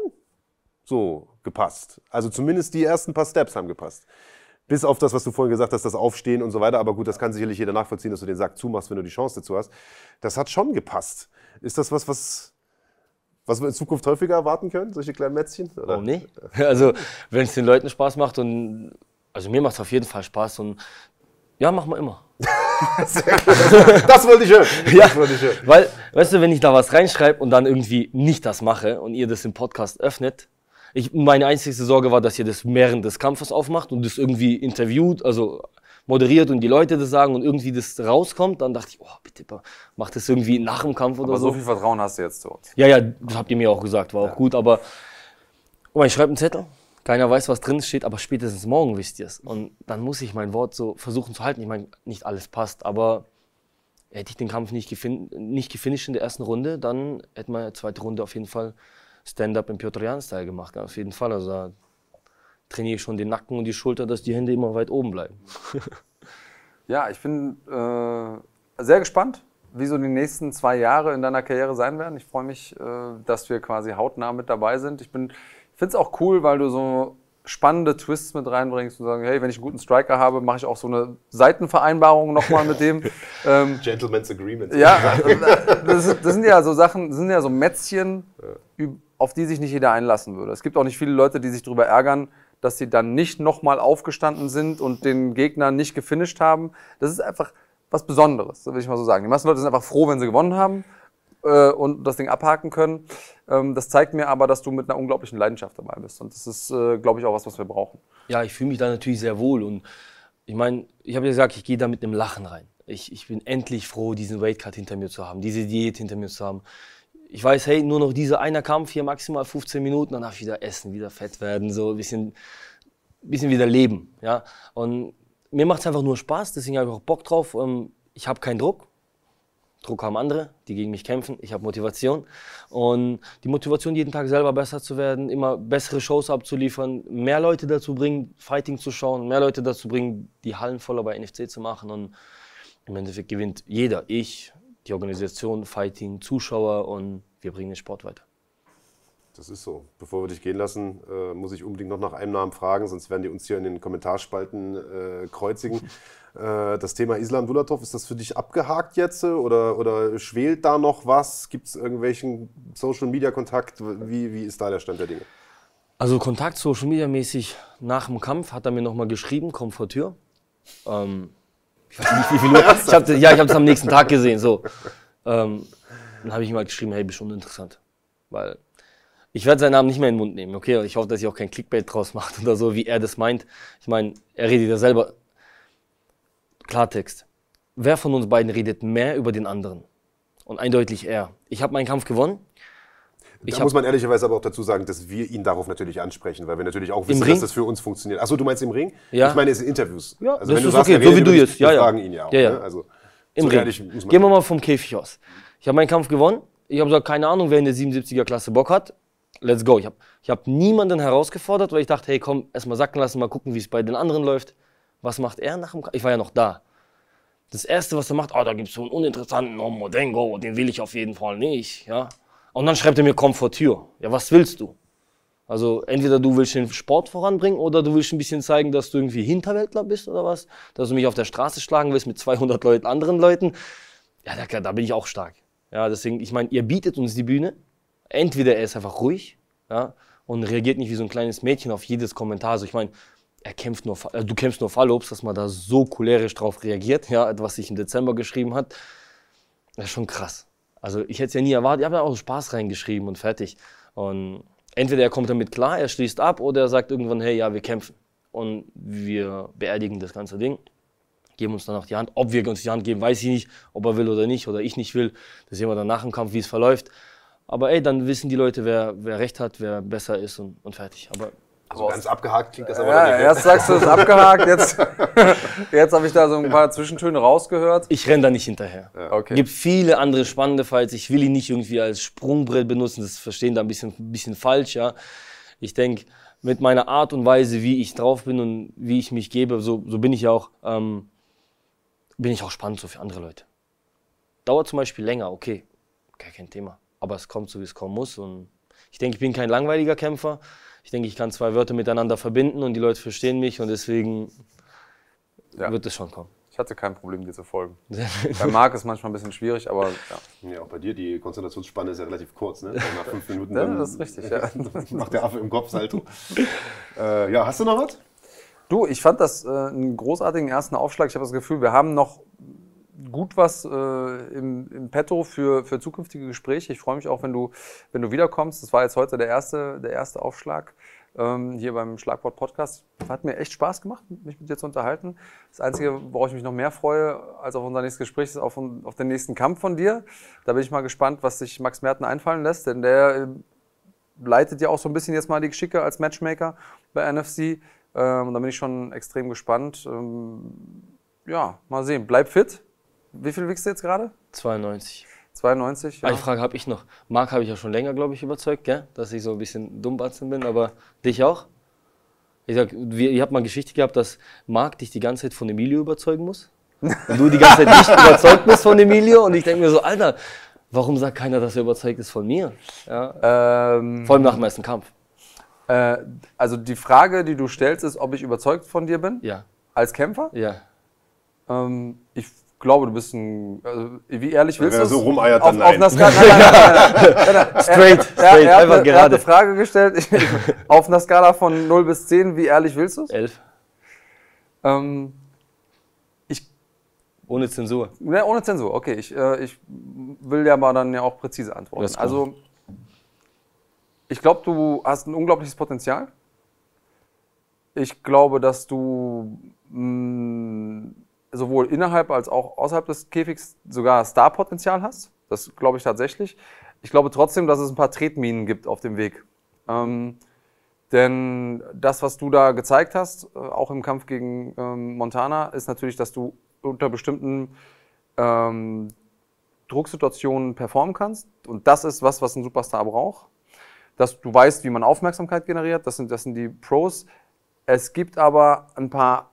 so gepasst. Also zumindest die ersten paar Steps haben gepasst. Bis auf das, was du vorhin gesagt hast, das Aufstehen und so weiter. Aber gut, das kann sicherlich jeder nachvollziehen, dass du den Sack zumachst, wenn du die Chance dazu hast. Das hat schon gepasst. Ist das was, was, was wir in Zukunft häufiger erwarten können, solche kleinen Mätzchen? Oder? Oh, nee. Also, wenn es den Leuten Spaß macht und, also mir macht es auf jeden Fall Spaß und ja, machen wir immer. das wollte ich hören. Ja, das wollte ich hören. Weil, weißt du, wenn ich da was reinschreibe und dann irgendwie nicht das mache und ihr das im Podcast öffnet, ich, meine einzige Sorge war, dass ihr das während des Kampfes aufmacht und das irgendwie interviewt, also moderiert und die Leute das sagen und irgendwie das rauskommt, dann dachte ich, oh, bitte, mach das irgendwie nach dem Kampf oder aber so. so viel Vertrauen hast du jetzt zu uns. Ja, ja, das habt ihr mir auch gesagt, war auch ja. gut, aber mal, ich schreibe einen Zettel, keiner weiß, was drin steht, aber spätestens morgen wisst ihr es. Und dann muss ich mein Wort so versuchen zu halten. Ich meine, nicht alles passt, aber hätte ich den Kampf nicht, gefin nicht gefinisht in der ersten Runde, dann hätte man zweiten Runde auf jeden Fall Stand-up im Piotrian-Style gemacht, auf jeden Fall. Also da trainiere ich schon den Nacken und die Schulter, dass die Hände immer weit oben bleiben. ja, ich bin äh, sehr gespannt, wie so die nächsten zwei Jahre in deiner Karriere sein werden. Ich freue mich, äh, dass wir quasi hautnah mit dabei sind. Ich finde es auch cool, weil du so spannende Twists mit reinbringst und sagen, hey, wenn ich einen guten Striker habe, mache ich auch so eine Seitenvereinbarung nochmal mit dem. ähm, Gentleman's Agreement. Ja, das, das, sind ja so Sachen, das sind ja so Mätzchen, ja auf die sich nicht jeder einlassen würde. Es gibt auch nicht viele Leute, die sich darüber ärgern, dass sie dann nicht nochmal aufgestanden sind und den Gegner nicht gefinisht haben. Das ist einfach was Besonderes, will ich mal so sagen. Die meisten Leute sind einfach froh, wenn sie gewonnen haben äh, und das Ding abhaken können. Ähm, das zeigt mir aber, dass du mit einer unglaublichen Leidenschaft dabei bist. Und das ist, äh, glaube ich, auch was, was wir brauchen. Ja, ich fühle mich da natürlich sehr wohl. Und ich meine, ich habe ja gesagt, ich gehe da mit einem Lachen rein. Ich, ich bin endlich froh, diesen Weightcut hinter mir zu haben, diese Diät hinter mir zu haben ich weiß, hey, nur noch dieser einer Kampf hier, maximal 15 Minuten, ich wieder essen, wieder fett werden, so ein bisschen, bisschen wieder leben. Ja? Und mir macht es einfach nur Spaß, deswegen habe ich auch Bock drauf. Ähm, ich habe keinen Druck. Druck haben andere, die gegen mich kämpfen. Ich habe Motivation. Und die Motivation, jeden Tag selber besser zu werden, immer bessere Shows abzuliefern, mehr Leute dazu bringen, Fighting zu schauen, mehr Leute dazu bringen, die Hallen voller bei NFC zu machen. Und im Endeffekt gewinnt jeder. Ich, die Organisation, Fighting, Zuschauer und wir bringen den Sport weiter. Das ist so. Bevor wir dich gehen lassen, äh, muss ich unbedingt noch nach einem Namen fragen, sonst werden die uns hier in den Kommentarspalten äh, kreuzigen. äh, das Thema Islam Dulatov, ist das für dich abgehakt jetzt oder, oder schwelt da noch was? Gibt es irgendwelchen Social Media Kontakt? Wie, wie ist da der Stand der Dinge? Also Kontakt Social Media mäßig nach dem Kampf hat er mir nochmal geschrieben, komm vor Tür. Ähm, ich weiß nicht, wie viel Uhr. Ich hab, ja, ich habe es am nächsten Tag gesehen. So. Ähm, dann habe ich ihm halt geschrieben, hey, bist schon interessant. Weil ich werde seinen Namen nicht mehr in den Mund nehmen, okay? Ich hoffe, dass ich auch kein Clickbait draus macht oder so, wie er das meint. Ich meine, er redet ja selber Klartext. Wer von uns beiden redet mehr über den anderen? Und eindeutig er. Ich habe meinen Kampf gewonnen. Da muss man ehrlicherweise aber auch dazu sagen, dass wir ihn darauf natürlich ansprechen, weil wir natürlich auch wissen, dass das für uns funktioniert. Achso, du meinst im Ring? Ja. Ich meine, es sind Interviews. Ja, also das ist sagst, okay, so wie du jetzt. Ja, ja. fragen ihn ja auch. Ja, ja. Ne? Also, Im so Ring. Gehen wir mal vom Käfig aus. Ich habe meinen Kampf gewonnen. Ich habe gesagt, keine Ahnung, wer in der 77er Klasse Bock hat. Let's go. Ich habe ich hab niemanden herausgefordert, weil ich dachte, hey, komm, erstmal sacken lassen, mal gucken, wie es bei den anderen läuft. Was macht er nach dem Kampf? Ich war ja noch da. Das Erste, was er macht, oh, da gibt es so einen uninteressanten Modengo, den will ich auf jeden Fall nicht. Ja? Und dann schreibt er mir, komm vor Tür. Ja, was willst du? Also entweder du willst den Sport voranbringen oder du willst ein bisschen zeigen, dass du irgendwie Hinterwäldler bist oder was. Dass du mich auf der Straße schlagen willst mit 200 Leuten, anderen Leuten. Ja, da, da bin ich auch stark. Ja, deswegen, ich meine, ihr bietet uns die Bühne. Entweder er ist einfach ruhig ja, und reagiert nicht wie so ein kleines Mädchen auf jedes Kommentar. Also ich meine, er kämpft nur, also du kämpfst nur Fallobst, dass man da so cholerisch drauf reagiert, ja, was sich im Dezember geschrieben hat. Das ist schon krass. Also ich hätte es ja nie erwartet. Ich habe da auch Spaß reingeschrieben und fertig. Und entweder er kommt damit klar, er schließt ab, oder er sagt irgendwann, hey, ja, wir kämpfen. Und wir beerdigen das ganze Ding, geben uns dann auch die Hand. Ob wir uns die Hand geben, weiß ich nicht, ob er will oder nicht, oder ich nicht will. Das sehen wir dann nach dem Kampf, wie es verläuft. Aber ey, dann wissen die Leute, wer, wer recht hat, wer besser ist und, und fertig. Aber also ganz abgehakt klingt das aber ja, nicht. Erst sagst du es abgehakt, jetzt, jetzt habe ich da so ein paar Zwischentöne rausgehört. Ich renne da nicht hinterher. Ja. Okay. gibt viele andere spannende Fights. Ich will ihn nicht irgendwie als Sprungbrett benutzen. Das verstehen da ein bisschen, ein bisschen falsch, ja. Ich denke, mit meiner Art und Weise, wie ich drauf bin und wie ich mich gebe, so, so bin ich auch, ähm, bin ich auch spannend so für andere Leute. Dauert zum Beispiel länger, okay, gar kein Thema. Aber es kommt so, wie es kommen muss. Und ich denke, ich bin kein langweiliger Kämpfer. Ich denke, ich kann zwei Wörter miteinander verbinden und die Leute verstehen mich und deswegen ja. wird es schon kommen. Ich hatte kein Problem, dir zu folgen. bei Marc ist manchmal ein bisschen schwierig, aber ja. Ja, auch bei dir, die Konzentrationsspanne ist ja relativ kurz, ne? Nach fünf Minuten. ja, das ist richtig, ja. macht der Affe im Kopf Salto. äh, ja, hast du noch was? Du, ich fand das äh, einen großartigen ersten Aufschlag. Ich habe das Gefühl, wir haben noch gut was äh, im, im Petto für, für zukünftige Gespräche. Ich freue mich auch, wenn du, wenn du wiederkommst. Das war jetzt heute der erste, der erste Aufschlag ähm, hier beim Schlagwort Podcast. Hat mir echt Spaß gemacht, mich mit dir zu unterhalten. Das Einzige, worauf ich mich noch mehr freue als auf unser nächstes Gespräch, ist auf, auf den nächsten Kampf von dir. Da bin ich mal gespannt, was sich Max Merten einfallen lässt, denn der äh, leitet ja auch so ein bisschen jetzt mal die Geschicke als Matchmaker bei NFC. Ähm, da bin ich schon extrem gespannt. Ähm, ja, mal sehen. Bleib fit. Wie viel wiegst du jetzt gerade? 92. 92, ja. Eine Frage habe ich noch. Marc habe ich ja schon länger, glaube ich, überzeugt, gell? dass ich so ein bisschen dummbatzen bin, aber dich auch? Ich sag, wir, ihr habt mal Geschichte gehabt, dass Marc dich die ganze Zeit von Emilio überzeugen muss. Und du die ganze Zeit nicht überzeugt bist von Emilio. Und ich denke mir so, Alter, warum sagt keiner, dass er überzeugt ist von mir? Ja. Ähm, Vor allem nach dem ersten Kampf. Äh, also die Frage, die du stellst, ist, ob ich überzeugt von dir bin? Ja. Als Kämpfer? Ja. Ähm, ich glaube, du bist ein. Also, wie ehrlich willst du es? so rumeiert, dann auf, nein. Auf Skala, straight, straight, er, er, einfach gerade. Er hat eine Frage gestellt. auf einer Skala von 0 bis 10, wie ehrlich willst du es? 11. Ähm, ich, ohne Zensur. Ne, ohne Zensur, okay. Ich, äh, ich will ja mal dann ja auch präzise antworten. Also, ich glaube, du hast ein unglaubliches Potenzial. Ich glaube, dass du mh, mm, sowohl innerhalb als auch außerhalb des Käfigs sogar Starpotenzial hast. Das glaube ich tatsächlich. Ich glaube trotzdem, dass es ein paar Tretminen gibt auf dem Weg. Ähm, denn das, was du da gezeigt hast, äh, auch im Kampf gegen ähm, Montana, ist natürlich, dass du unter bestimmten ähm, Drucksituationen performen kannst. Und das ist was, was ein Superstar braucht. Dass du weißt, wie man Aufmerksamkeit generiert. Das sind, das sind die Pros. Es gibt aber ein paar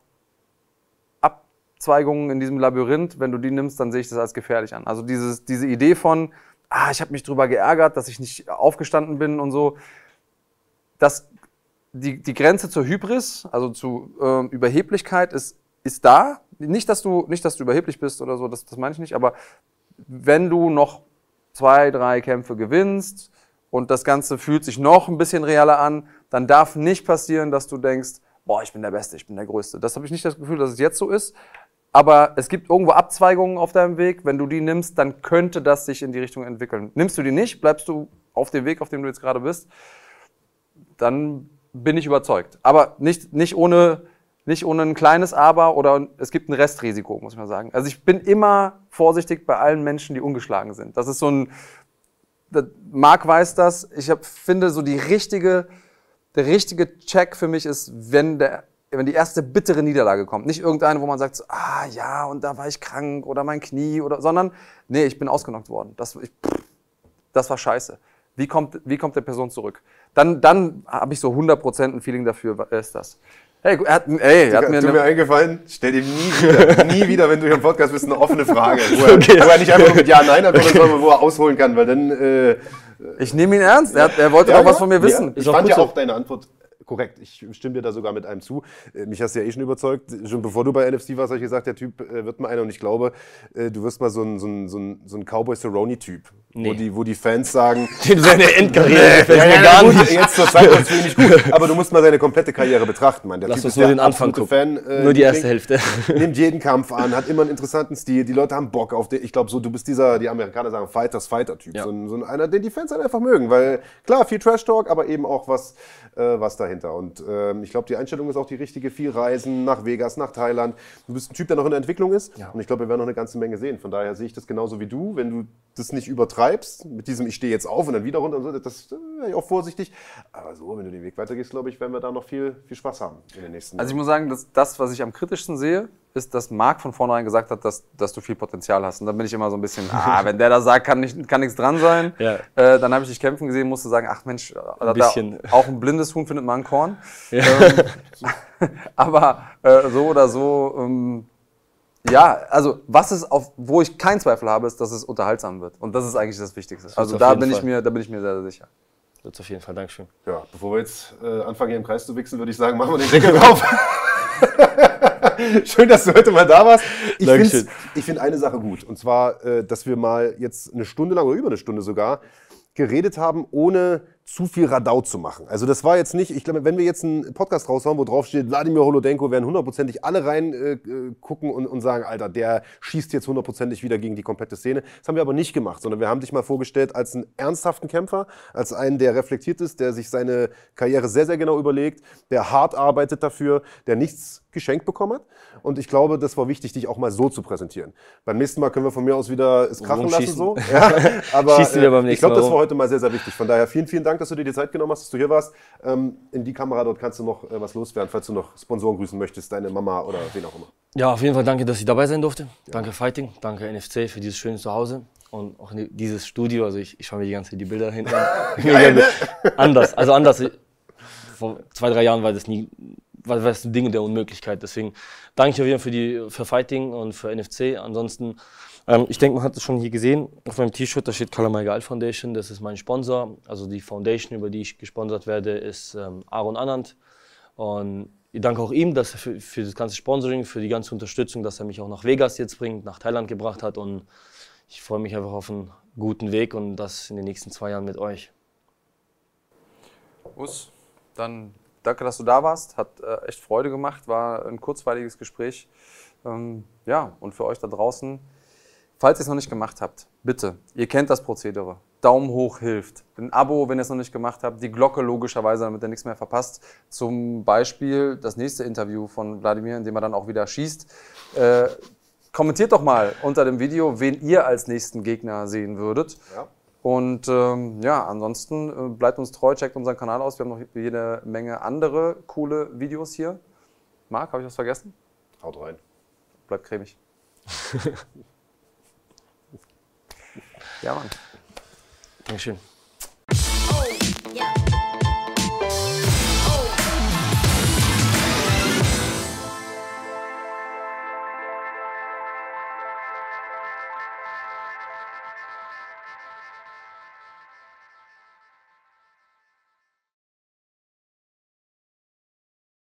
Abzweigungen in diesem Labyrinth, wenn du die nimmst, dann sehe ich das als gefährlich an. Also dieses, diese Idee von, ah, ich habe mich darüber geärgert, dass ich nicht aufgestanden bin und so, das, die, die Grenze zur Hybris, also zu äh, Überheblichkeit, ist, ist da. Nicht dass, du, nicht, dass du überheblich bist oder so, das, das meine ich nicht, aber wenn du noch zwei, drei Kämpfe gewinnst und das Ganze fühlt sich noch ein bisschen realer an, dann darf nicht passieren, dass du denkst, boah, ich bin der Beste, ich bin der Größte. Das habe ich nicht das Gefühl, dass es jetzt so ist. Aber es gibt irgendwo Abzweigungen auf deinem Weg. Wenn du die nimmst, dann könnte das sich in die Richtung entwickeln. Nimmst du die nicht, bleibst du auf dem Weg, auf dem du jetzt gerade bist, dann bin ich überzeugt. Aber nicht, nicht, ohne, nicht ohne ein kleines Aber oder es gibt ein Restrisiko, muss man sagen. Also ich bin immer vorsichtig bei allen Menschen, die ungeschlagen sind. Das ist so ein, Marc weiß das. Ich hab, finde so die richtige, der richtige Check für mich ist, wenn der wenn die erste bittere Niederlage kommt, nicht irgendeine, wo man sagt, so, ah ja, und da war ich krank oder mein Knie oder, sondern, nee, ich bin ausgenockt worden. Das, ich, das war scheiße. Wie kommt, wie kommt der Person zurück? Dann, dann habe ich so 100% ein Feeling dafür, wer ist das? Hey, er hat, ey, er hat mir, mir eingefallen, stell dir nie wieder, nie wieder, wenn du hier im Podcast bist, eine offene Frage. Wo er, okay. wo er nicht einfach mit Ja, Nein antwortet, sondern wo er ausholen kann, weil dann... Äh, ich nehme ihn ernst, er, hat, er wollte ja, auch ja, was von mir wissen. Ja, ich fand ja auch deine Antwort korrekt. Ich stimme dir da sogar mit einem zu. Äh, mich hast du ja eh schon überzeugt. Schon bevor du bei NFC warst, habe ich gesagt, der Typ äh, wird mal einer. Und ich glaube, äh, du wirst mal so ein, so ein, so ein, so ein Cowboy-Cerrone-Typ. Nee. Wo, die, wo die Fans sagen. Seine Endkarriere nee, ja, ja, gar gut, nicht. Jetzt zur Zeit es nicht gut. Aber du musst mal seine komplette Karriere betrachten, Mann. Der Lass typ uns nur den Anfang gucken. Fan, äh, nur die erste Hälfte. Nimmt jeden Kampf an, hat immer einen interessanten Stil. Die Leute haben Bock auf den. Ich glaube, so, du bist dieser, die Amerikaner sagen, Fighters-Fighter-Typ. Ja. So, so, einer, den die Fans halt einfach mögen. Weil, klar, viel Trash-Talk, aber eben auch was, äh, was dahinter. Und ähm, ich glaube, die Einstellung ist auch die richtige. Viel Reisen nach Vegas, nach Thailand. Du bist ein Typ, der noch in der Entwicklung ist. Ja. Und ich glaube, wir werden noch eine ganze Menge sehen. Von daher sehe ich das genauso wie du. Wenn du das nicht übertreibst, mit diesem Ich stehe jetzt auf und dann wieder runter, und so, das wäre ich auch vorsichtig. Aber so, wenn du den Weg weitergehst, glaube ich, werden wir da noch viel, viel Spaß haben in den nächsten Jahren. Also ich muss sagen, dass das, was ich am kritischsten sehe, ist, dass Marc von vornherein gesagt hat, dass, dass du viel Potenzial hast. Und dann bin ich immer so ein bisschen, ah, wenn der da sagt, kann, nicht, kann nichts dran sein. Ja. Äh, dann habe ich dich kämpfen gesehen, musste sagen, ach Mensch, ein da, auch ein blindes Huhn findet man ein Korn. Ja. Ähm, aber äh, so oder so, ähm, ja, also was ist auf, wo ich keinen Zweifel habe, ist, dass es unterhaltsam wird. Und das ist eigentlich das Wichtigste. Das also da bin ich mir, da bin ich mir sehr, sehr sicher. Wird auf jeden Fall, Dankeschön. Ja, bevor wir jetzt äh, anfangen, hier im Kreis zu wichsen, würde ich sagen, machen wir den Deckel drauf. Schön, dass du heute mal da warst. Ich finde find eine Sache gut. Und zwar, äh, dass wir mal jetzt eine Stunde lang oder über eine Stunde sogar geredet haben, ohne zu viel Radau zu machen. Also das war jetzt nicht, ich glaube, wenn wir jetzt einen Podcast raushauen, wo drauf steht, Wladimir Holodenko, werden hundertprozentig alle rein äh, gucken und, und sagen, Alter, der schießt jetzt hundertprozentig wieder gegen die komplette Szene. Das haben wir aber nicht gemacht, sondern wir haben dich mal vorgestellt als einen ernsthaften Kämpfer, als einen, der reflektiert ist, der sich seine Karriere sehr, sehr genau überlegt, der hart arbeitet dafür, der nichts geschenkt bekommen hat. Und ich glaube, das war wichtig, dich auch mal so zu präsentieren. Beim nächsten Mal können wir von mir aus wieder es krachen lassen. So. Ja, aber äh, ich glaube, das war heute mal sehr, sehr wichtig. Von daher vielen, vielen Dank, dass du dir die Zeit genommen hast, dass du hier warst. Ähm, in die Kamera dort kannst du noch äh, was loswerden, falls du noch Sponsoren grüßen möchtest, deine Mama oder wen auch immer. Ja, auf jeden Fall danke, dass ich dabei sein durfte. Ja. Danke Fighting, danke NFC für dieses schöne Zuhause und auch dieses Studio. Also ich, ich schaue mir die ganze Zeit die Bilder hinten an. anders, also anders. Vor zwei, drei Jahren war das nie war das Dinge der Unmöglichkeit. Deswegen danke ich auf jeden Fall für, die, für Fighting und für NFC. Ansonsten, ähm, ich denke, man hat es schon hier gesehen. Auf meinem T-Shirt, da steht Color My Foundation. Das ist mein Sponsor. Also die Foundation, über die ich gesponsert werde, ist ähm, Aaron Anand. Und ich danke auch ihm dass er für, für, das ganze Sponsoring, für die ganze Unterstützung, dass er mich auch nach Vegas jetzt bringt, nach Thailand gebracht hat. Und ich freue mich einfach auf einen guten Weg und das in den nächsten zwei Jahren mit euch. Us, dann danke, dass du da warst. Hat äh, echt Freude gemacht, war ein kurzweiliges Gespräch. Ähm, ja, und für euch da draußen, falls ihr es noch nicht gemacht habt, bitte, ihr kennt das Prozedere. Daumen hoch hilft. Ein Abo, wenn ihr es noch nicht gemacht habt. Die Glocke logischerweise, damit ihr nichts mehr verpasst. Zum Beispiel das nächste Interview von Wladimir, in dem er dann auch wieder schießt. Äh, kommentiert doch mal unter dem Video, wen ihr als nächsten Gegner sehen würdet. Ja. Und ähm, ja, ansonsten äh, bleibt uns treu, checkt unseren Kanal aus. Wir haben noch jede Menge andere coole Videos hier. Marc, habe ich was vergessen? Haut rein. Bleibt cremig. ja, Mann. Dankeschön. Oh, yeah.